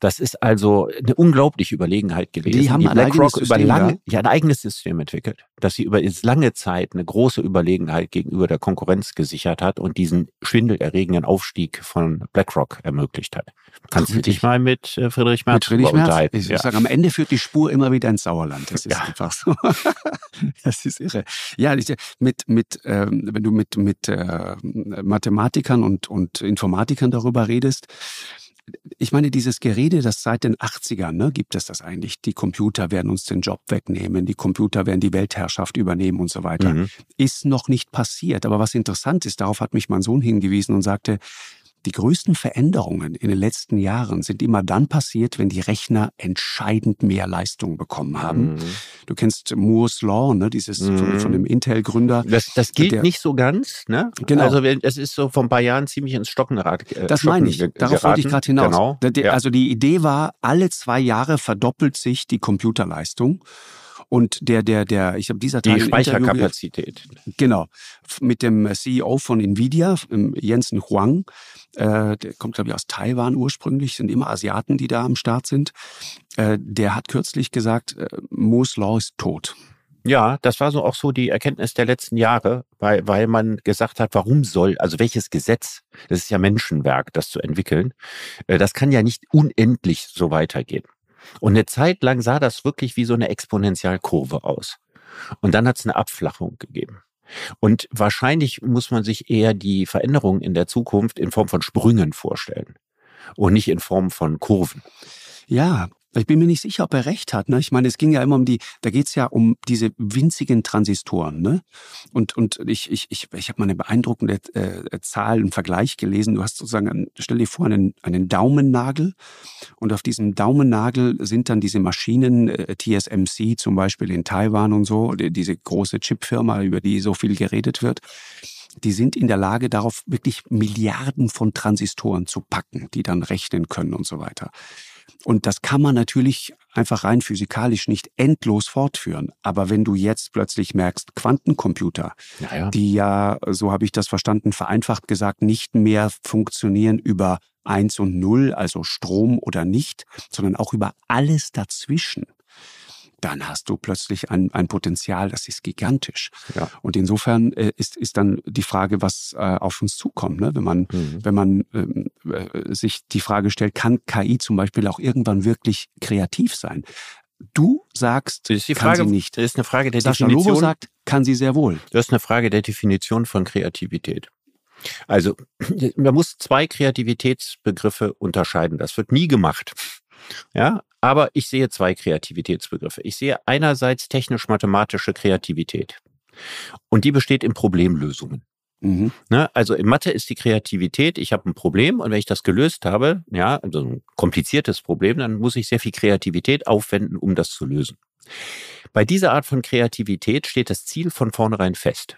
C: das ist also eine unglaubliche Überlegenheit gewesen.
B: Die haben die BlackRock über lange,
C: ja, ein eigenes System entwickelt, dass sie über lange Zeit eine große Überlegenheit gegenüber der Konkurrenz gesichert hat und diesen schwindelerregenden Aufstieg von BlackRock ermöglicht hat. Kannst du dich mal mit äh, Friedrich Merz, mit
B: Friedrich Merz unterhalten? Ich ja. sage, am Ende führt die Spur immer wieder ins Sauerland. Das ist ja. einfach so. <laughs> das ist irre. Ja, mit, mit, ähm, wenn du mit, mit äh, Mathematikern und, und Informatikern darüber redest, ich meine, dieses Gerede, das seit den 80ern ne, gibt es das eigentlich. Die Computer werden uns den Job wegnehmen, die Computer werden die Weltherrschaft übernehmen und so weiter. Mhm. Ist noch nicht passiert. Aber was interessant ist, darauf hat mich mein Sohn hingewiesen und sagte, die größten Veränderungen in den letzten Jahren sind immer dann passiert, wenn die Rechner entscheidend mehr Leistung bekommen haben. Mhm. Du kennst Moore's Law, ne, dieses mhm. von, von, dem Intel-Gründer.
C: Das, das gilt der, nicht so ganz, ne? Genau. Also es ist so vor ein paar Jahren ziemlich ins Stockenrad.
B: Äh, das meine ich. Darauf geraten. wollte ich gerade hinaus. Genau. Also die Idee war, alle zwei Jahre verdoppelt sich die Computerleistung. Und der, der, der, ich habe dieser
C: Tag die Speicherkapazität.
B: Genau, mit dem CEO von Nvidia, Jensen Huang, äh, der kommt glaube ich aus Taiwan ursprünglich, sind immer Asiaten, die da am Start sind. Äh, der hat kürzlich gesagt, äh, Moore's Law ist tot.
C: Ja, das war so auch so die Erkenntnis der letzten Jahre, weil, weil man gesagt hat, warum soll, also welches Gesetz, das ist ja Menschenwerk, das zu entwickeln, äh, das kann ja nicht unendlich so weitergehen. Und eine Zeit lang sah das wirklich wie so eine Exponentialkurve aus. Und dann hat es eine Abflachung gegeben. Und wahrscheinlich muss man sich eher die Veränderungen in der Zukunft in Form von Sprüngen vorstellen und nicht in Form von Kurven.
B: Ja, Ich bin mir nicht sicher, ob er recht hat. Ne? Ich meine, es ging ja immer um die, da geht's ja um diese winzigen Transistoren. Ne? Und, und ich, ich, ich, ich habe mal eine beeindruckende äh, Zahl, einen Vergleich gelesen. Du hast sozusagen, stell dir vor, einen, einen Daumennagel und auf diesem Daumennagel sind dann diese Maschinen, äh, TSMC zum Beispiel in Taiwan und so, diese große Chipfirma, über die so viel geredet wird die sind in der Lage, darauf wirklich Milliarden von Transistoren zu packen, die dann rechnen können und so weiter. Und das kann man natürlich einfach rein physikalisch nicht endlos fortführen. Aber wenn du jetzt plötzlich merkst, Quantencomputer, ja, die ja, so habe ich das verstanden, vereinfacht gesagt, nicht mehr funktionieren über eins und null, also Strom oder nicht, sondern auch über alles dazwischen dann hast du plötzlich ein, ein Potenzial, das ist gigantisch. Ja. Und insofern äh, ist, ist dann die Frage, was äh, auf uns zukommt. Ne? Wenn man, mhm. wenn man ähm, äh, sich die Frage stellt, kann KI zum Beispiel auch irgendwann wirklich kreativ sein? Du sagst,
C: ist die Frage,
B: kann sie nicht.
C: Das ist eine Frage der
B: Sascha
C: Definition.
B: Lobo sagt, kann sie sehr wohl.
C: Das ist eine Frage der Definition von Kreativität. Also, <clears throat> man muss zwei Kreativitätsbegriffe unterscheiden. Das wird nie gemacht. Ja, aber ich sehe zwei Kreativitätsbegriffe. Ich sehe einerseits technisch-mathematische Kreativität. Und die besteht in Problemlösungen. Mhm. Ne, also in Mathe ist die Kreativität, ich habe ein Problem und wenn ich das gelöst habe, ja, also ein kompliziertes Problem, dann muss ich sehr viel Kreativität aufwenden, um das zu lösen. Bei dieser Art von Kreativität steht das Ziel von vornherein fest.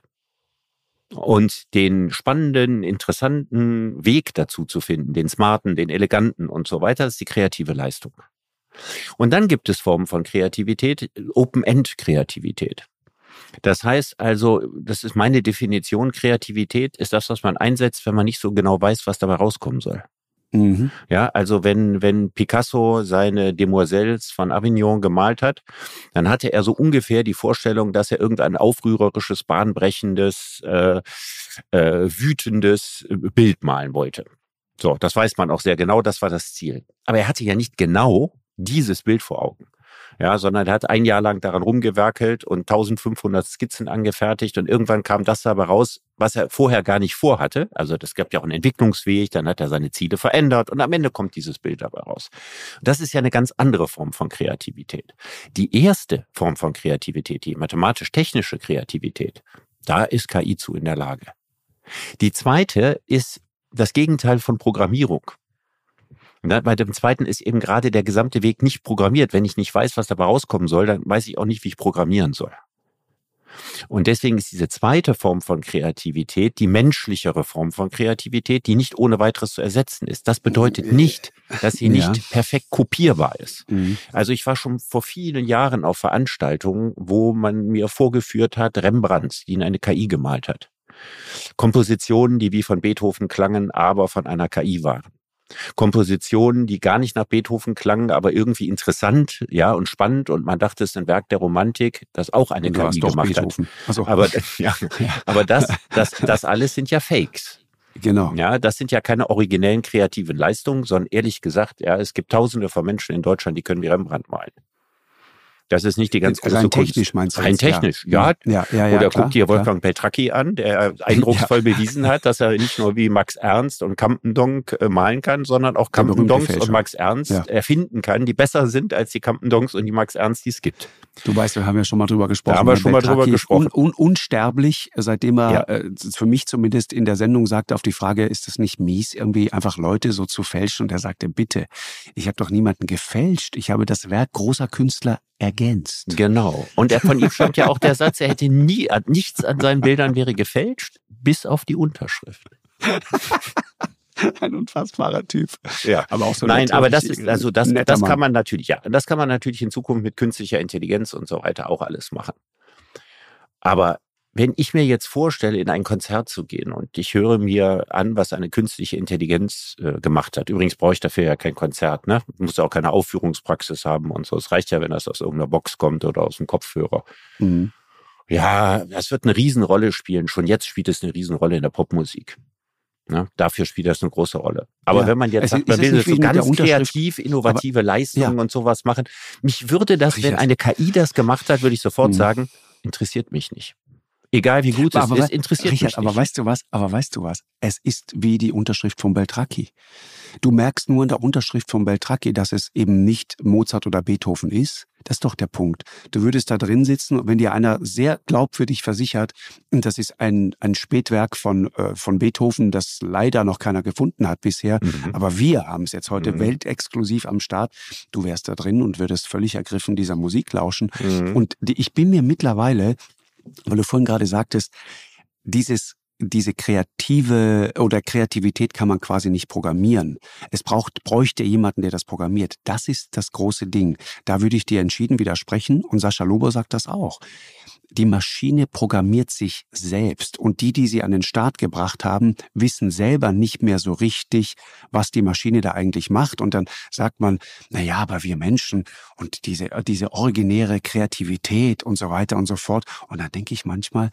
C: Und den spannenden, interessanten Weg dazu zu finden, den smarten, den eleganten und so weiter, ist die kreative Leistung. Und dann gibt es Formen von Kreativität, Open-End-Kreativität. Das heißt also, das ist meine Definition, Kreativität ist das, was man einsetzt, wenn man nicht so genau weiß, was dabei rauskommen soll. Mhm. Ja, also wenn, wenn Picasso seine Demoiselles von Avignon gemalt hat, dann hatte er so ungefähr die Vorstellung, dass er irgendein aufrührerisches, bahnbrechendes, äh, äh, wütendes Bild malen wollte. So, das weiß man auch sehr genau, das war das Ziel. Aber er hatte ja nicht genau dieses Bild vor Augen. Ja, sondern er hat ein Jahr lang daran rumgewerkelt und 1500 Skizzen angefertigt und irgendwann kam das dabei raus, was er vorher gar nicht vorhatte. Also das gab ja auch einen Entwicklungsweg, dann hat er seine Ziele verändert und am Ende kommt dieses Bild dabei raus. Das ist ja eine ganz andere Form von Kreativität. Die erste Form von Kreativität, die mathematisch-technische Kreativität, da ist KI zu in der Lage. Die zweite ist das Gegenteil von Programmierung. Und bei dem zweiten ist eben gerade der gesamte Weg nicht programmiert. Wenn ich nicht weiß, was dabei rauskommen soll, dann weiß ich auch nicht, wie ich programmieren soll. Und deswegen ist diese zweite Form von Kreativität die menschlichere Form von Kreativität, die nicht ohne weiteres zu ersetzen ist. Das bedeutet äh, nicht, dass sie nicht ja. perfekt kopierbar ist. Mhm. Also ich war schon vor vielen Jahren auf Veranstaltungen, wo man mir vorgeführt hat, Rembrandt, die in eine KI gemalt hat. Kompositionen, die wie von Beethoven klangen, aber von einer KI waren. Kompositionen, die gar nicht nach Beethoven klangen, aber irgendwie interessant, ja, und spannend. Und man dachte, es ist ein Werk der Romantik, das auch eine KI gemacht Beethoven. hat. So. Aber, <laughs> ja, aber das, das, das alles sind ja Fakes.
B: Genau.
C: Ja, das sind ja keine originellen kreativen Leistungen, sondern ehrlich gesagt, ja, es gibt tausende von Menschen in Deutschland, die können wie Rembrandt malen. Das ist nicht die ganz große
B: Rein technisch meinst
C: du? Rein technisch, ja.
B: ja. ja, ja
C: Oder klar, guck dir Wolfgang klar. Petracki an, der eindrucksvoll <laughs> bewiesen hat, dass er nicht nur wie Max Ernst und Campendonk äh, malen kann, sondern auch Campendonks und Max Ernst erfinden kann, die besser sind als die Campendonks und die Max Ernst, die es gibt.
B: Du weißt, wir haben ja schon mal drüber gesprochen. Da
C: haben wir schon mal drüber gesprochen.
B: Un, un, unsterblich, seitdem er äh, für mich zumindest in der Sendung sagte auf die Frage, ist es nicht mies, irgendwie einfach Leute so zu fälschen? Und er sagte, bitte, ich habe doch niemanden gefälscht. Ich habe das Werk großer Künstler ergänzt.
C: Genau. Und er, von ihm stammt ja auch der Satz, er hätte nie, nichts an seinen Bildern wäre gefälscht, bis auf die Unterschrift. <laughs> <laughs>
B: Ein unfassbarer Typ.
C: Ja, aber auch so. Nein, aber das ist, also das, das kann man natürlich, ja, das kann man natürlich in Zukunft mit künstlicher Intelligenz und so weiter auch alles machen. Aber wenn ich mir jetzt vorstelle, in ein Konzert zu gehen und ich höre mir an, was eine künstliche Intelligenz äh, gemacht hat. Übrigens brauche ich dafür ja kein Konzert, ne? Muss ja auch keine Aufführungspraxis haben und so. Es reicht ja, wenn das aus irgendeiner Box kommt oder aus dem Kopfhörer. Mhm. Ja, das wird eine Riesenrolle spielen. Schon jetzt spielt es eine Riesenrolle in der Popmusik. Ne? Dafür spielt das eine große Rolle. Aber ja. wenn man jetzt sagt, man will so ganz kreativ, innovative aber, Leistungen ja. und sowas machen, mich würde das, wenn eine KI das gemacht hat, würde ich sofort mhm. sagen, interessiert mich nicht Egal wie gut
B: aber,
C: es ist, interessiert
B: Richard,
C: mich nicht.
B: aber weißt du was? Aber weißt du was? Es ist wie die Unterschrift von Beltracchi. Du merkst nur in der Unterschrift von Beltracchi, dass es eben nicht Mozart oder Beethoven ist. Das ist doch der Punkt. Du würdest da drin sitzen und wenn dir einer sehr glaubwürdig versichert, das ist ein, ein Spätwerk von, äh, von Beethoven, das leider noch keiner gefunden hat bisher,
C: Mhm.
B: aber wir haben es jetzt heute
C: Mhm.
B: weltexklusiv am Start. Du wärst da drin und würdest völlig ergriffen dieser Musik lauschen.
C: Mhm.
B: Und die, ich bin mir mittlerweile, weil du vorhin gerade sagtest, dieses diese kreative oder Kreativität kann man quasi nicht programmieren. Es braucht, bräuchte jemanden, der das programmiert. Das ist das große Ding. Da würde ich dir entschieden widersprechen und Sascha Lobo sagt das auch. Die Maschine programmiert sich selbst und die, die sie an den Start gebracht haben, wissen selber nicht mehr so richtig, was die Maschine da eigentlich macht. Und dann sagt man, na ja, aber wir Menschen und diese, diese originäre Kreativität und so weiter und so fort. Und da denke ich manchmal,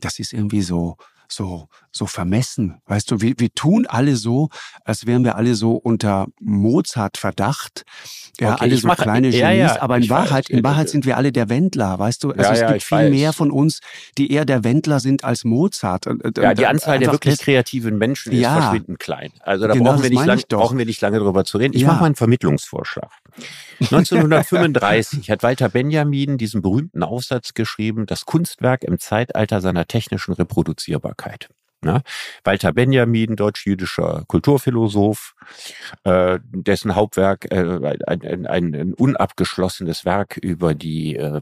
B: das ist irgendwie so, so, so vermessen. Weißt du, wir, wir tun alle so, als wären wir alle so unter Mozart-Verdacht. Ja,
C: Okay,
B: alle so
C: mache-
B: kleine
C: ja,
B: Genies,
C: ja,
B: aber in
C: ich weiß.
B: Wahrheit, in Wahrheit sind wir alle der Wendler, weißt du? Also
C: Ja,
B: es gibt viel
C: weiß.
B: mehr von uns, die eher der Wendler sind als Mozart. Und-
C: Ja, die
B: und
C: Anzahl der wirklich
B: das-
C: kreativen Menschen ist verschwindend klein. Also da
B: Genau,
C: brauchen, wir nicht lang, brauchen wir nicht lange drüber zu reden. Ich mache mal einen Vermittlungsvorschlag. 1935 hat Walter Benjamin diesen berühmten Aufsatz geschrieben, das Kunstwerk im Zeitalter seiner technischen Reproduzierbarkeit. Ne? Walter Benjamin, deutsch-jüdischer Kulturphilosoph, äh, dessen Hauptwerk äh, ein, ein, ein, ein unabgeschlossenes Werk über die äh,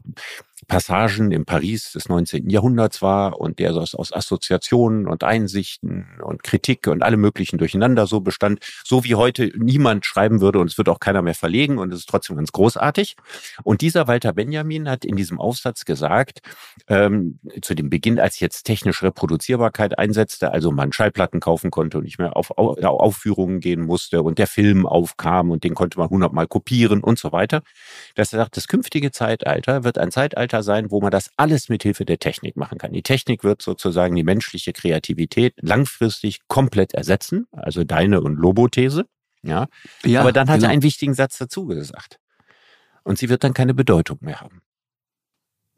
C: Passagen im Paris des 19. Jahrhunderts war und der aus, aus Assoziationen und Einsichten und Kritik und allem möglichen durcheinander so bestand, so wie heute niemand schreiben würde und es wird auch keiner mehr verlegen und es ist trotzdem ganz großartig. Und dieser Walter Benjamin hat in diesem Aufsatz gesagt, ähm, zu dem Beginn, als jetzt technische Reproduzierbarkeit einsetzte, also man Schallplatten kaufen konnte und nicht mehr auf Au- Aufführungen gehen musste und der Film aufkam und den konnte man hundertmal kopieren und so weiter, dass er sagt, das künftige Zeitalter wird ein Zeitalter sein, wo man das alles mit Hilfe der Technik machen kann. Die Technik wird sozusagen die menschliche Kreativität langfristig komplett ersetzen, also deine und Lobo-These. Ja.
B: Ja,
C: Aber dann hat
B: genau.
C: er einen wichtigen Satz dazu gesagt. Und sie wird dann keine Bedeutung mehr haben.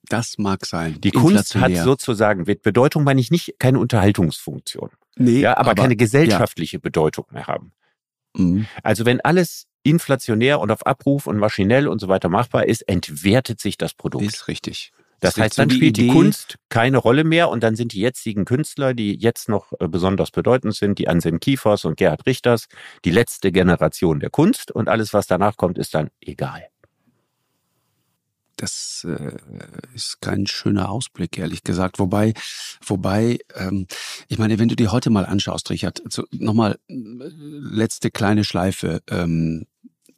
B: Das mag sein.
C: Die Kunst hat sozusagen, mit Bedeutung meine ich nicht keine Unterhaltungsfunktion,
B: nee,
C: ja, aber, keine gesellschaftliche Bedeutung mehr haben.
B: Ja. Mhm.
C: Also wenn alles inflationär und auf Abruf und maschinell und so weiter machbar ist, entwertet sich das Produkt.
B: Ist richtig.
C: das
B: ist
C: heißt, dann
B: die
C: spielt die
B: Idee-
C: Kunst keine Rolle mehr und dann sind die jetzigen Künstler, die jetzt noch äh, besonders bedeutend sind, die Anselm Kiefers und Gerhard Richters, die letzte Generation der Kunst und alles, was danach kommt, ist dann egal.
B: Das äh, ist kein schöner Ausblick, ehrlich gesagt. Wobei, wobei, ähm, ich meine, wenn du dir heute mal anschaust, Richard, so, nochmal äh, letzte kleine Schleife ähm,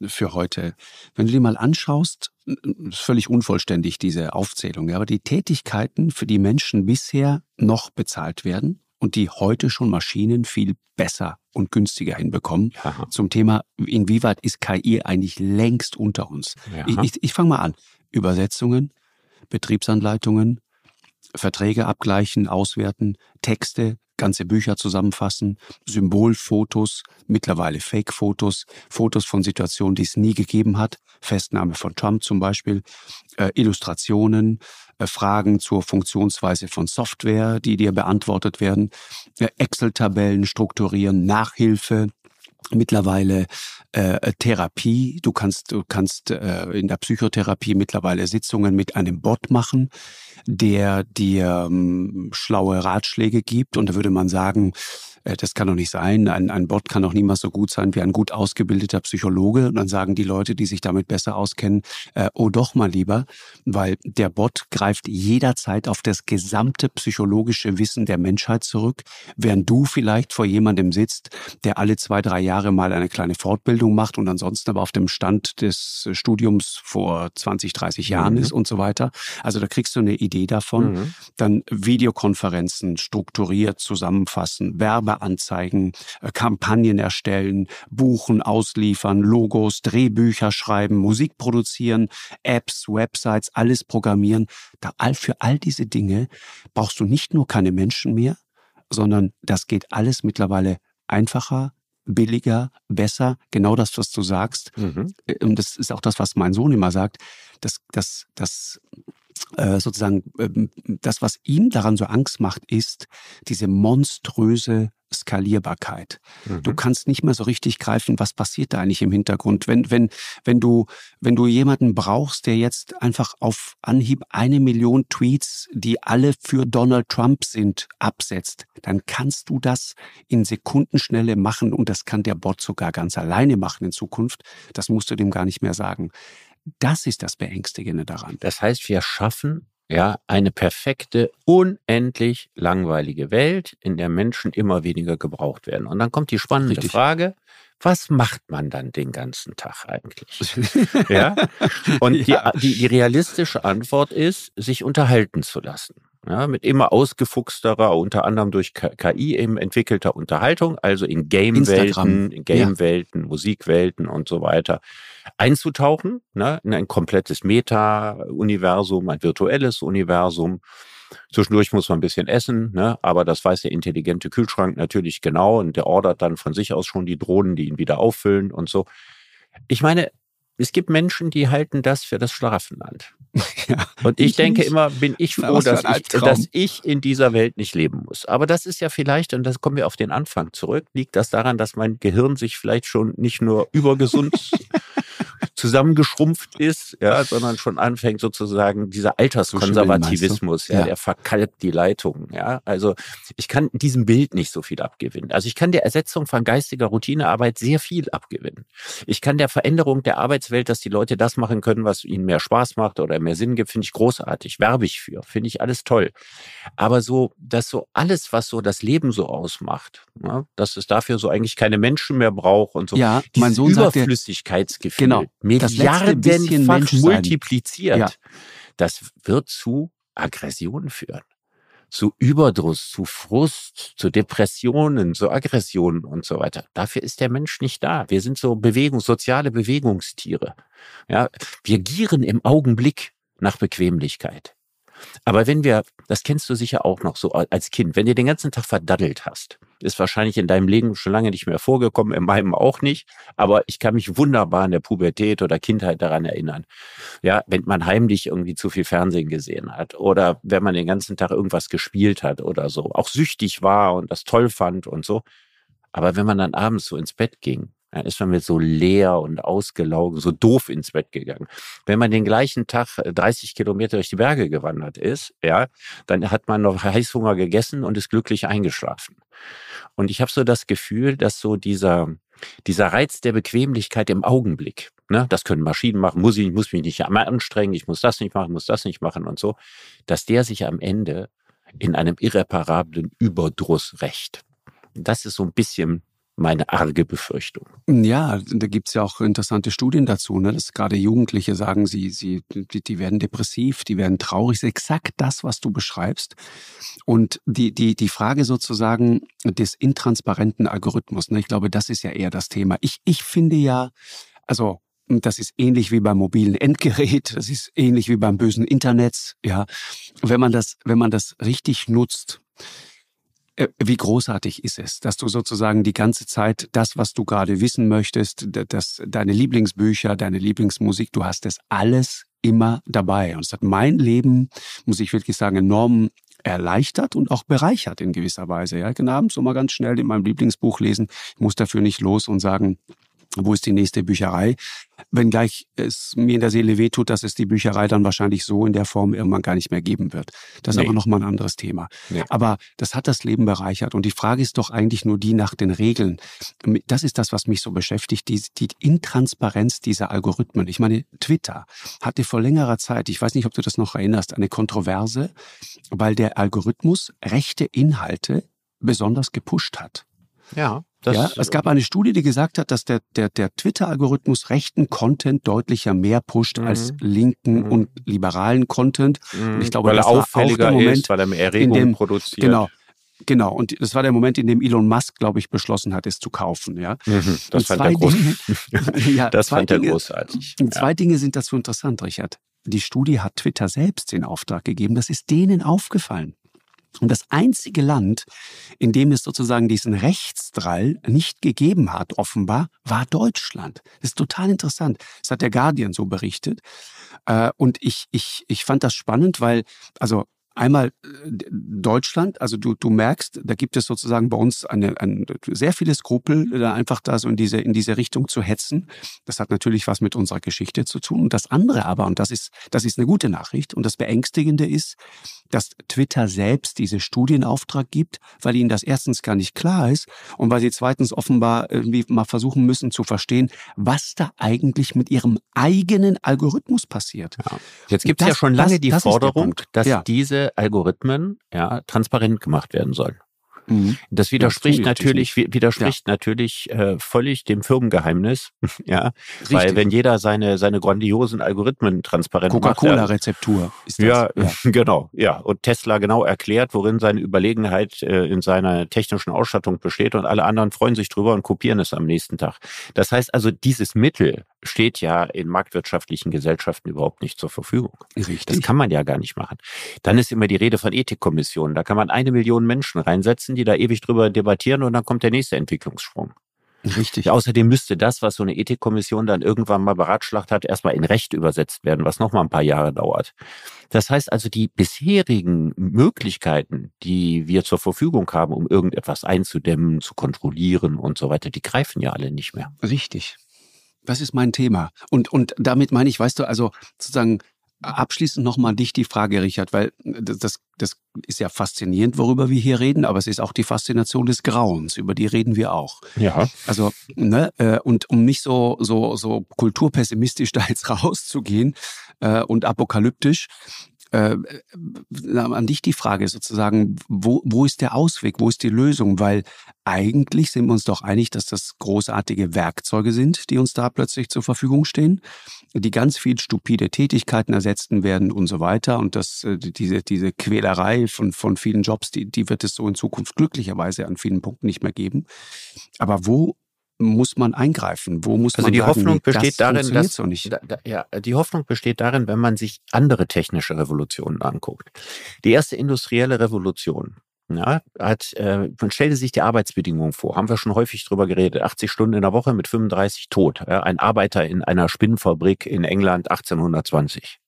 B: für heute. Wenn du dir mal anschaust, äh, ist völlig unvollständig diese Aufzählung, aber die Tätigkeiten, für die Menschen bisher noch bezahlt werden und die heute schon Maschinen viel besser und günstiger hinbekommen.
C: Ja.
B: Zum Thema, inwieweit ist KI eigentlich längst unter uns?
C: Ja.
B: Ich, ich, ich fange mal an. Übersetzungen, Betriebsanleitungen, Verträge abgleichen, auswerten, Texte, ganze Bücher zusammenfassen, Symbolfotos, mittlerweile Fake-Fotos, Fotos von Situationen, die es nie gegeben hat, Festnahme von Trump zum Beispiel, äh, Illustrationen, äh, Fragen zur Funktionsweise von Software, die dir beantwortet werden, äh, Excel-Tabellen strukturieren, Nachhilfe, mittlerweile äh, Therapie. Du kannst, du kannst äh, in der Psychotherapie mittlerweile Sitzungen mit einem Bot machen, der dir ähm, schlaue Ratschläge gibt. Und da würde man sagen, das kann doch nicht sein. Ein, ein Bot kann doch niemals so gut sein wie ein gut ausgebildeter Psychologe. Und dann sagen die Leute, die sich damit besser auskennen, äh, oh doch mal lieber, weil der Bot greift jederzeit auf das gesamte psychologische Wissen der Menschheit zurück, während du vielleicht vor jemandem sitzt, der alle zwei, drei Jahre mal eine kleine Fortbildung macht und ansonsten aber auf dem Stand des Studiums vor 20, 30 Jahren
C: Mhm.
B: ist und so weiter. Also da kriegst du eine Idee davon
C: Mhm.
B: dann Videokonferenzen strukturiert zusammenfassen, Werbeanzeigen, äh, Kampagnen erstellen, buchen, ausliefern, Logos, Drehbücher schreiben, Musik produzieren, Apps, Websites, alles programmieren. Da all, für all diese Dinge brauchst du nicht nur keine Menschen mehr, sondern das geht alles mittlerweile einfacher, billiger, besser. Genau das, was du sagst.
C: Mhm.
B: Äh, Und das ist auch das, was mein Sohn immer sagt. Das, das, das äh, sozusagen ähm, das, was ihm daran so Angst macht, ist diese monströse Skalierbarkeit. Mhm. Du kannst nicht mehr so richtig greifen, was passiert da eigentlich im Hintergrund. Wenn, wenn, wenn du, wenn du jemanden brauchst, der jetzt einfach auf Anhieb eine Million Tweets, die alle für Donald Trump sind, absetzt, dann kannst du das in Sekundenschnelle machen und das kann der Bot sogar ganz alleine machen in Zukunft. Das musst du dem gar nicht mehr sagen. Das ist das Beängstigende daran.
C: Das heißt, wir schaffen ja, eine perfekte, unendlich langweilige Welt, in der Menschen immer weniger gebraucht werden. Und dann kommt die spannende Richtig. Frage, was macht man dann den ganzen Tag eigentlich? <laughs> ja? Und ja. Die, die, die realistische Antwort ist, sich unterhalten zu lassen ja, mit immer ausgefuchsterer, unter anderem durch KI eben entwickelter Unterhaltung, also in Game-Welten, in Game-Welten, ja. Musikwelten und so weiter einzutauchen, ne, in ein komplettes Meta-Universum, ein virtuelles Universum. Zwischendurch muss man ein bisschen essen, ne? aber das weiß der intelligente Kühlschrank natürlich genau und der ordert dann von sich aus schon die Drohnen, die ihn wieder auffüllen und so. Ich meine, es gibt Menschen, die halten das für das Schlafenland. <laughs> Ja, und ich, ich denke nicht. immer, bin ich froh, dass ich, dass ich in dieser Welt nicht leben muss. Aber das ist ja vielleicht, und das kommen wir auf den Anfang zurück, liegt das daran, dass mein Gehirn sich vielleicht schon nicht nur übergesund <laughs> zusammengeschrumpft ist, ja, sondern schon anfängt sozusagen dieser Alterskonservativismus, ja, ja, der verkalkt die Leitung, ja. Also ich kann diesem Bild nicht so viel abgewinnen. Also ich kann der Ersetzung von geistiger Routinearbeit sehr viel abgewinnen. Ich kann der Veränderung der Arbeitswelt, dass die Leute das machen können, was ihnen mehr Spaß macht oder mehr Sinn gibt, finde ich großartig, werbe ich für, finde ich alles toll. Aber so, dass so alles, was so das Leben so ausmacht, ja, dass es dafür so eigentlich keine Menschen mehr braucht und so,
B: ja, mein Sohn
C: Überflüssigkeitsgefühl,
B: genau
C: milliardenfach multipliziert, ja. das wird zu Aggressionen führen. Zu Überdruss, zu Frust, zu Depressionen, zu Aggressionen und so weiter. Dafür ist der Mensch nicht da. Wir sind so Bewegung, soziale Bewegungstiere. Ja, wir gieren im Augenblick nach Bequemlichkeit. Aber wenn wir, das kennst du sicher auch noch so als Kind, wenn du den ganzen Tag verdaddelt hast, ist wahrscheinlich in deinem Leben schon lange nicht mehr vorgekommen, in meinem auch nicht, aber ich kann mich wunderbar in der Pubertät oder Kindheit daran erinnern. Ja, wenn man heimlich irgendwie zu viel Fernsehen gesehen hat oder wenn man den ganzen Tag irgendwas gespielt hat oder so, auch süchtig war und das toll fand und so. Aber wenn man dann abends so ins Bett ging dann ist man mit so leer und ausgelaugen, so doof ins Bett gegangen. Wenn man den gleichen Tag 30 äh, Kilometer durch die Berge gewandert ist, ja, dann hat man noch Heißhunger gegessen und ist glücklich eingeschlafen. Und ich habe so das Gefühl, dass so dieser, dieser Reiz der Bequemlichkeit im Augenblick, ne, das können Maschinen machen, muss ich, muss mich nicht einmal anstrengen, ich muss das nicht machen, muss das nicht machen und so, dass der sich am Ende in einem irreparablen Überdruss rächt. Das ist so ein bisschen meine arge Befürchtung.
B: Ja, da gibt's ja auch interessante Studien dazu, ne? dass gerade Jugendliche sagen, sie, sie, die, die werden depressiv, die werden traurig. Ist exakt das, was du beschreibst. Und die, die, die Frage sozusagen des intransparenten Algorithmus, ne? ich glaube, das ist ja eher das Thema. Ich, ich finde ja, also das ist ähnlich wie beim mobilen Endgerät, das ist ähnlich wie beim bösen Internet, ja. Wenn man das, wenn man das richtig nutzt, wie großartig ist es, dass du sozusagen die ganze Zeit das, was du gerade wissen möchtest, dass deine Lieblingsbücher, deine Lieblingsmusik, du hast es alles immer dabei. Und es hat mein Leben, muss ich wirklich sagen, enorm erleichtert und auch bereichert in gewisser Weise. Ja, ich kann abends so mal ganz schnell in meinem Lieblingsbuch lesen. Ich muss dafür nicht los und sagen, wo ist die nächste Bücherei? Wenngleich es mir in der Seele wehtut, dass es die Bücherei dann wahrscheinlich so in der Form irgendwann gar nicht mehr geben wird. Das ist nee. aber nochmal ein anderes Thema. Nee. Aber das hat das Leben bereichert. Und die Frage ist doch eigentlich nur die nach den Regeln. Das ist das, was mich so beschäftigt, die, die Intransparenz dieser Algorithmen. Ich meine, Twitter hatte vor längerer Zeit, ich weiß nicht, ob du das noch erinnerst, eine Kontroverse, weil der Algorithmus rechte Inhalte besonders gepusht hat.
C: Ja.
B: Das, ja, es gab eine Studie, die gesagt hat, dass der, der, der Twitter-Algorithmus rechten Content deutlicher mehr pusht mhm. als linken mhm. und liberalen Content.
C: Mhm. Und ich glaube, weil das er auffälliger war auch der Moment, ist, weil er mehr Erregung dem, produziert.
B: Genau. Genau, und das war der Moment, in dem Elon Musk, glaube ich, beschlossen hat, es zu kaufen. Ja?
C: Mhm, das fand er groß. <laughs> ja, das fand er großartig.
B: Ja. Zwei Dinge sind dazu interessant, Richard. Die Studie hat Twitter selbst in Auftrag gegeben. Das ist denen aufgefallen. Und das einzige Land, in dem es sozusagen diesen Rechtsdrall nicht gegeben hat, offenbar, war Deutschland. Das ist total interessant. Das hat der Guardian so berichtet. Äh, und ich, ich, ich fand das spannend, weil, also Einmal äh, Deutschland, also du, du merkst, da gibt es sozusagen bei uns eine, ein, sehr viele Skrupel, da einfach da so in diese, in diese Richtung zu hetzen. Das hat natürlich was mit unserer Geschichte zu tun. Und das andere aber, und das ist, das ist eine gute Nachricht, und das Beängstigende ist, dass Twitter selbst diese Studienauftrag gibt, weil ihnen das erstens gar nicht klar ist und weil sie zweitens offenbar irgendwie mal versuchen müssen zu verstehen, was da eigentlich mit ihrem eigenen Algorithmus passiert.
C: Ja. Jetzt gibt es ja schon lange das, die das Forderung, dass ja. diese Algorithmen ja, transparent gemacht werden sollen. Mhm. Das widerspricht ja, natürlich, widerspricht ja. natürlich äh, völlig dem Firmengeheimnis, <laughs> ja, Richtig. weil wenn jeder seine seine grandiosen Algorithmen transparent
B: macht, Coca-Cola-Rezeptur
C: ist das. Ja, ja, <laughs> genau, ja, und Tesla genau erklärt, worin seine Überlegenheit äh, in seiner technischen Ausstattung besteht und alle anderen freuen sich drüber und kopieren es am nächsten Tag. Das heißt also, dieses Mittel steht ja in marktwirtschaftlichen Gesellschaften überhaupt nicht zur Verfügung. Richtig. Das kann man ja gar nicht machen. Dann ist immer die Rede von Ethikkommissionen. Da kann man eine Million Menschen reinsetzen, die da ewig drüber debattieren und dann kommt der nächste Entwicklungssprung. Richtig. Außerdem müsste das, was so eine Ethikkommission dann irgendwann mal beratschlagt hat, erstmal in Recht übersetzt werden, was nochmal ein paar Jahre dauert. Das heißt also, die bisherigen Möglichkeiten, die wir zur Verfügung haben, um irgendetwas einzudämmen, zu kontrollieren und so weiter, die greifen ja alle nicht mehr.
B: Richtig. Das ist mein Thema. Und, und damit meine ich, weißt du, also sozusagen abschließend nochmal dich die Frage, Richard, weil das, das ist ja faszinierend, worüber wir hier reden, aber es ist auch die Faszination des Grauens, über die reden wir auch.
C: Ja.
B: Also, ne, äh, und um nicht so, so, so kulturpessimistisch <laughs> da jetzt rauszugehen äh, und apokalyptisch, äh, äh, an dich die Frage sozusagen, wo, wo ist der Ausweg, wo ist die Lösung? Weil eigentlich sind wir uns doch einig, dass das großartige Werkzeuge sind, die uns da plötzlich zur Verfügung stehen, die ganz viel stupide Tätigkeiten ersetzen werden und so weiter. Und das, äh, diese, diese Quälerei von, von vielen Jobs, die, die wird es so in Zukunft glücklicherweise an vielen Punkten nicht mehr geben. Aber wo muss man eingreifen? Wo muss
C: also
B: man
C: die sagen, Hoffnung nee, besteht das darin, dass so nicht. Da, da, ja, die Hoffnung besteht darin, wenn man sich andere technische Revolutionen anguckt. Die erste industrielle Revolution ja, hat, äh, man stellte sich die Arbeitsbedingungen vor, haben wir schon häufig drüber geredet, 80 Stunden in der Woche mit 35 tot. Ja, ein Arbeiter in einer Spinnenfabrik in England 1820.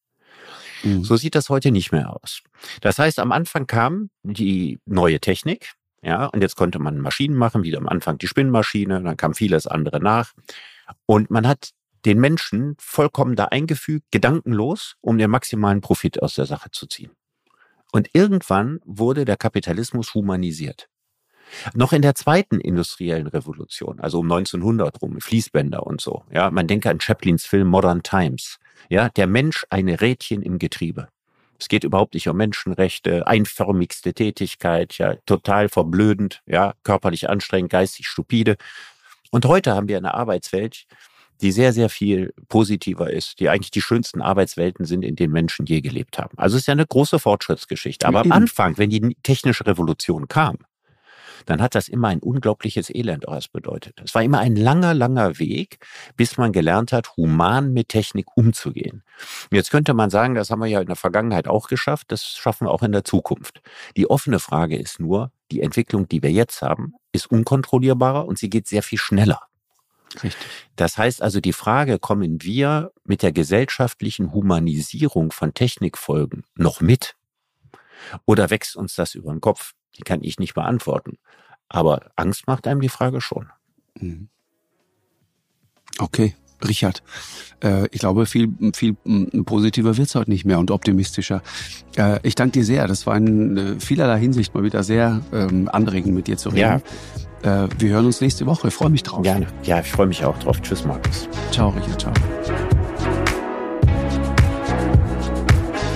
C: Mhm. So sieht das heute nicht mehr aus. Das heißt, am Anfang kam die neue Technik, ja, und jetzt konnte man Maschinen machen, wie am Anfang die Spinnmaschine, dann kam vieles andere nach. Und man hat den Menschen vollkommen da eingefügt, gedankenlos, um den maximalen Profit aus der Sache zu ziehen. Und irgendwann wurde der Kapitalismus humanisiert. Noch in der zweiten industriellen Revolution, also um 1900 rum, Fließbänder und so. Ja, man denke an Chaplins Film Modern Times. Ja, der Mensch eine Rädchen im Getriebe. Es geht überhaupt nicht um Menschenrechte, einförmigste Tätigkeit, ja, total verblödend, ja, körperlich anstrengend, geistig stupide. Und heute haben wir eine Arbeitswelt, die sehr, sehr viel positiver ist, die eigentlich die schönsten Arbeitswelten sind, in denen Menschen je gelebt haben. Also es ist ja eine große Fortschrittsgeschichte. Aber am Anfang, wenn die technische Revolution kam, dann hat das immer ein unglaubliches Elend aus bedeutet. Es war immer ein langer, langer Weg, bis man gelernt hat, human mit Technik umzugehen. Jetzt könnte man sagen, das haben wir ja in der Vergangenheit auch geschafft, das schaffen wir auch in der Zukunft. Die offene Frage ist nur, die Entwicklung, die wir jetzt haben, ist unkontrollierbarer und sie geht sehr viel schneller. Richtig. Das heißt also, die Frage, kommen wir mit der gesellschaftlichen Humanisierung von Technikfolgen noch mit? Oder wächst uns das über den Kopf? Die kann ich nicht beantworten. Aber Angst macht einem die Frage schon. Mhm.
B: Okay, Richard. Äh, ich glaube, viel, viel positiver wird's heute nicht mehr und optimistischer. Äh, ich danke dir sehr. Das war in äh, vielerlei Hinsicht mal wieder sehr ähm, anregend, mit dir zu reden. Ja. Äh, wir hören uns nächste Woche. Ich freue mich drauf.
C: Gerne. Ja, ich freue mich auch drauf. Tschüss, Markus.
B: Ciao, Richard. Ciao.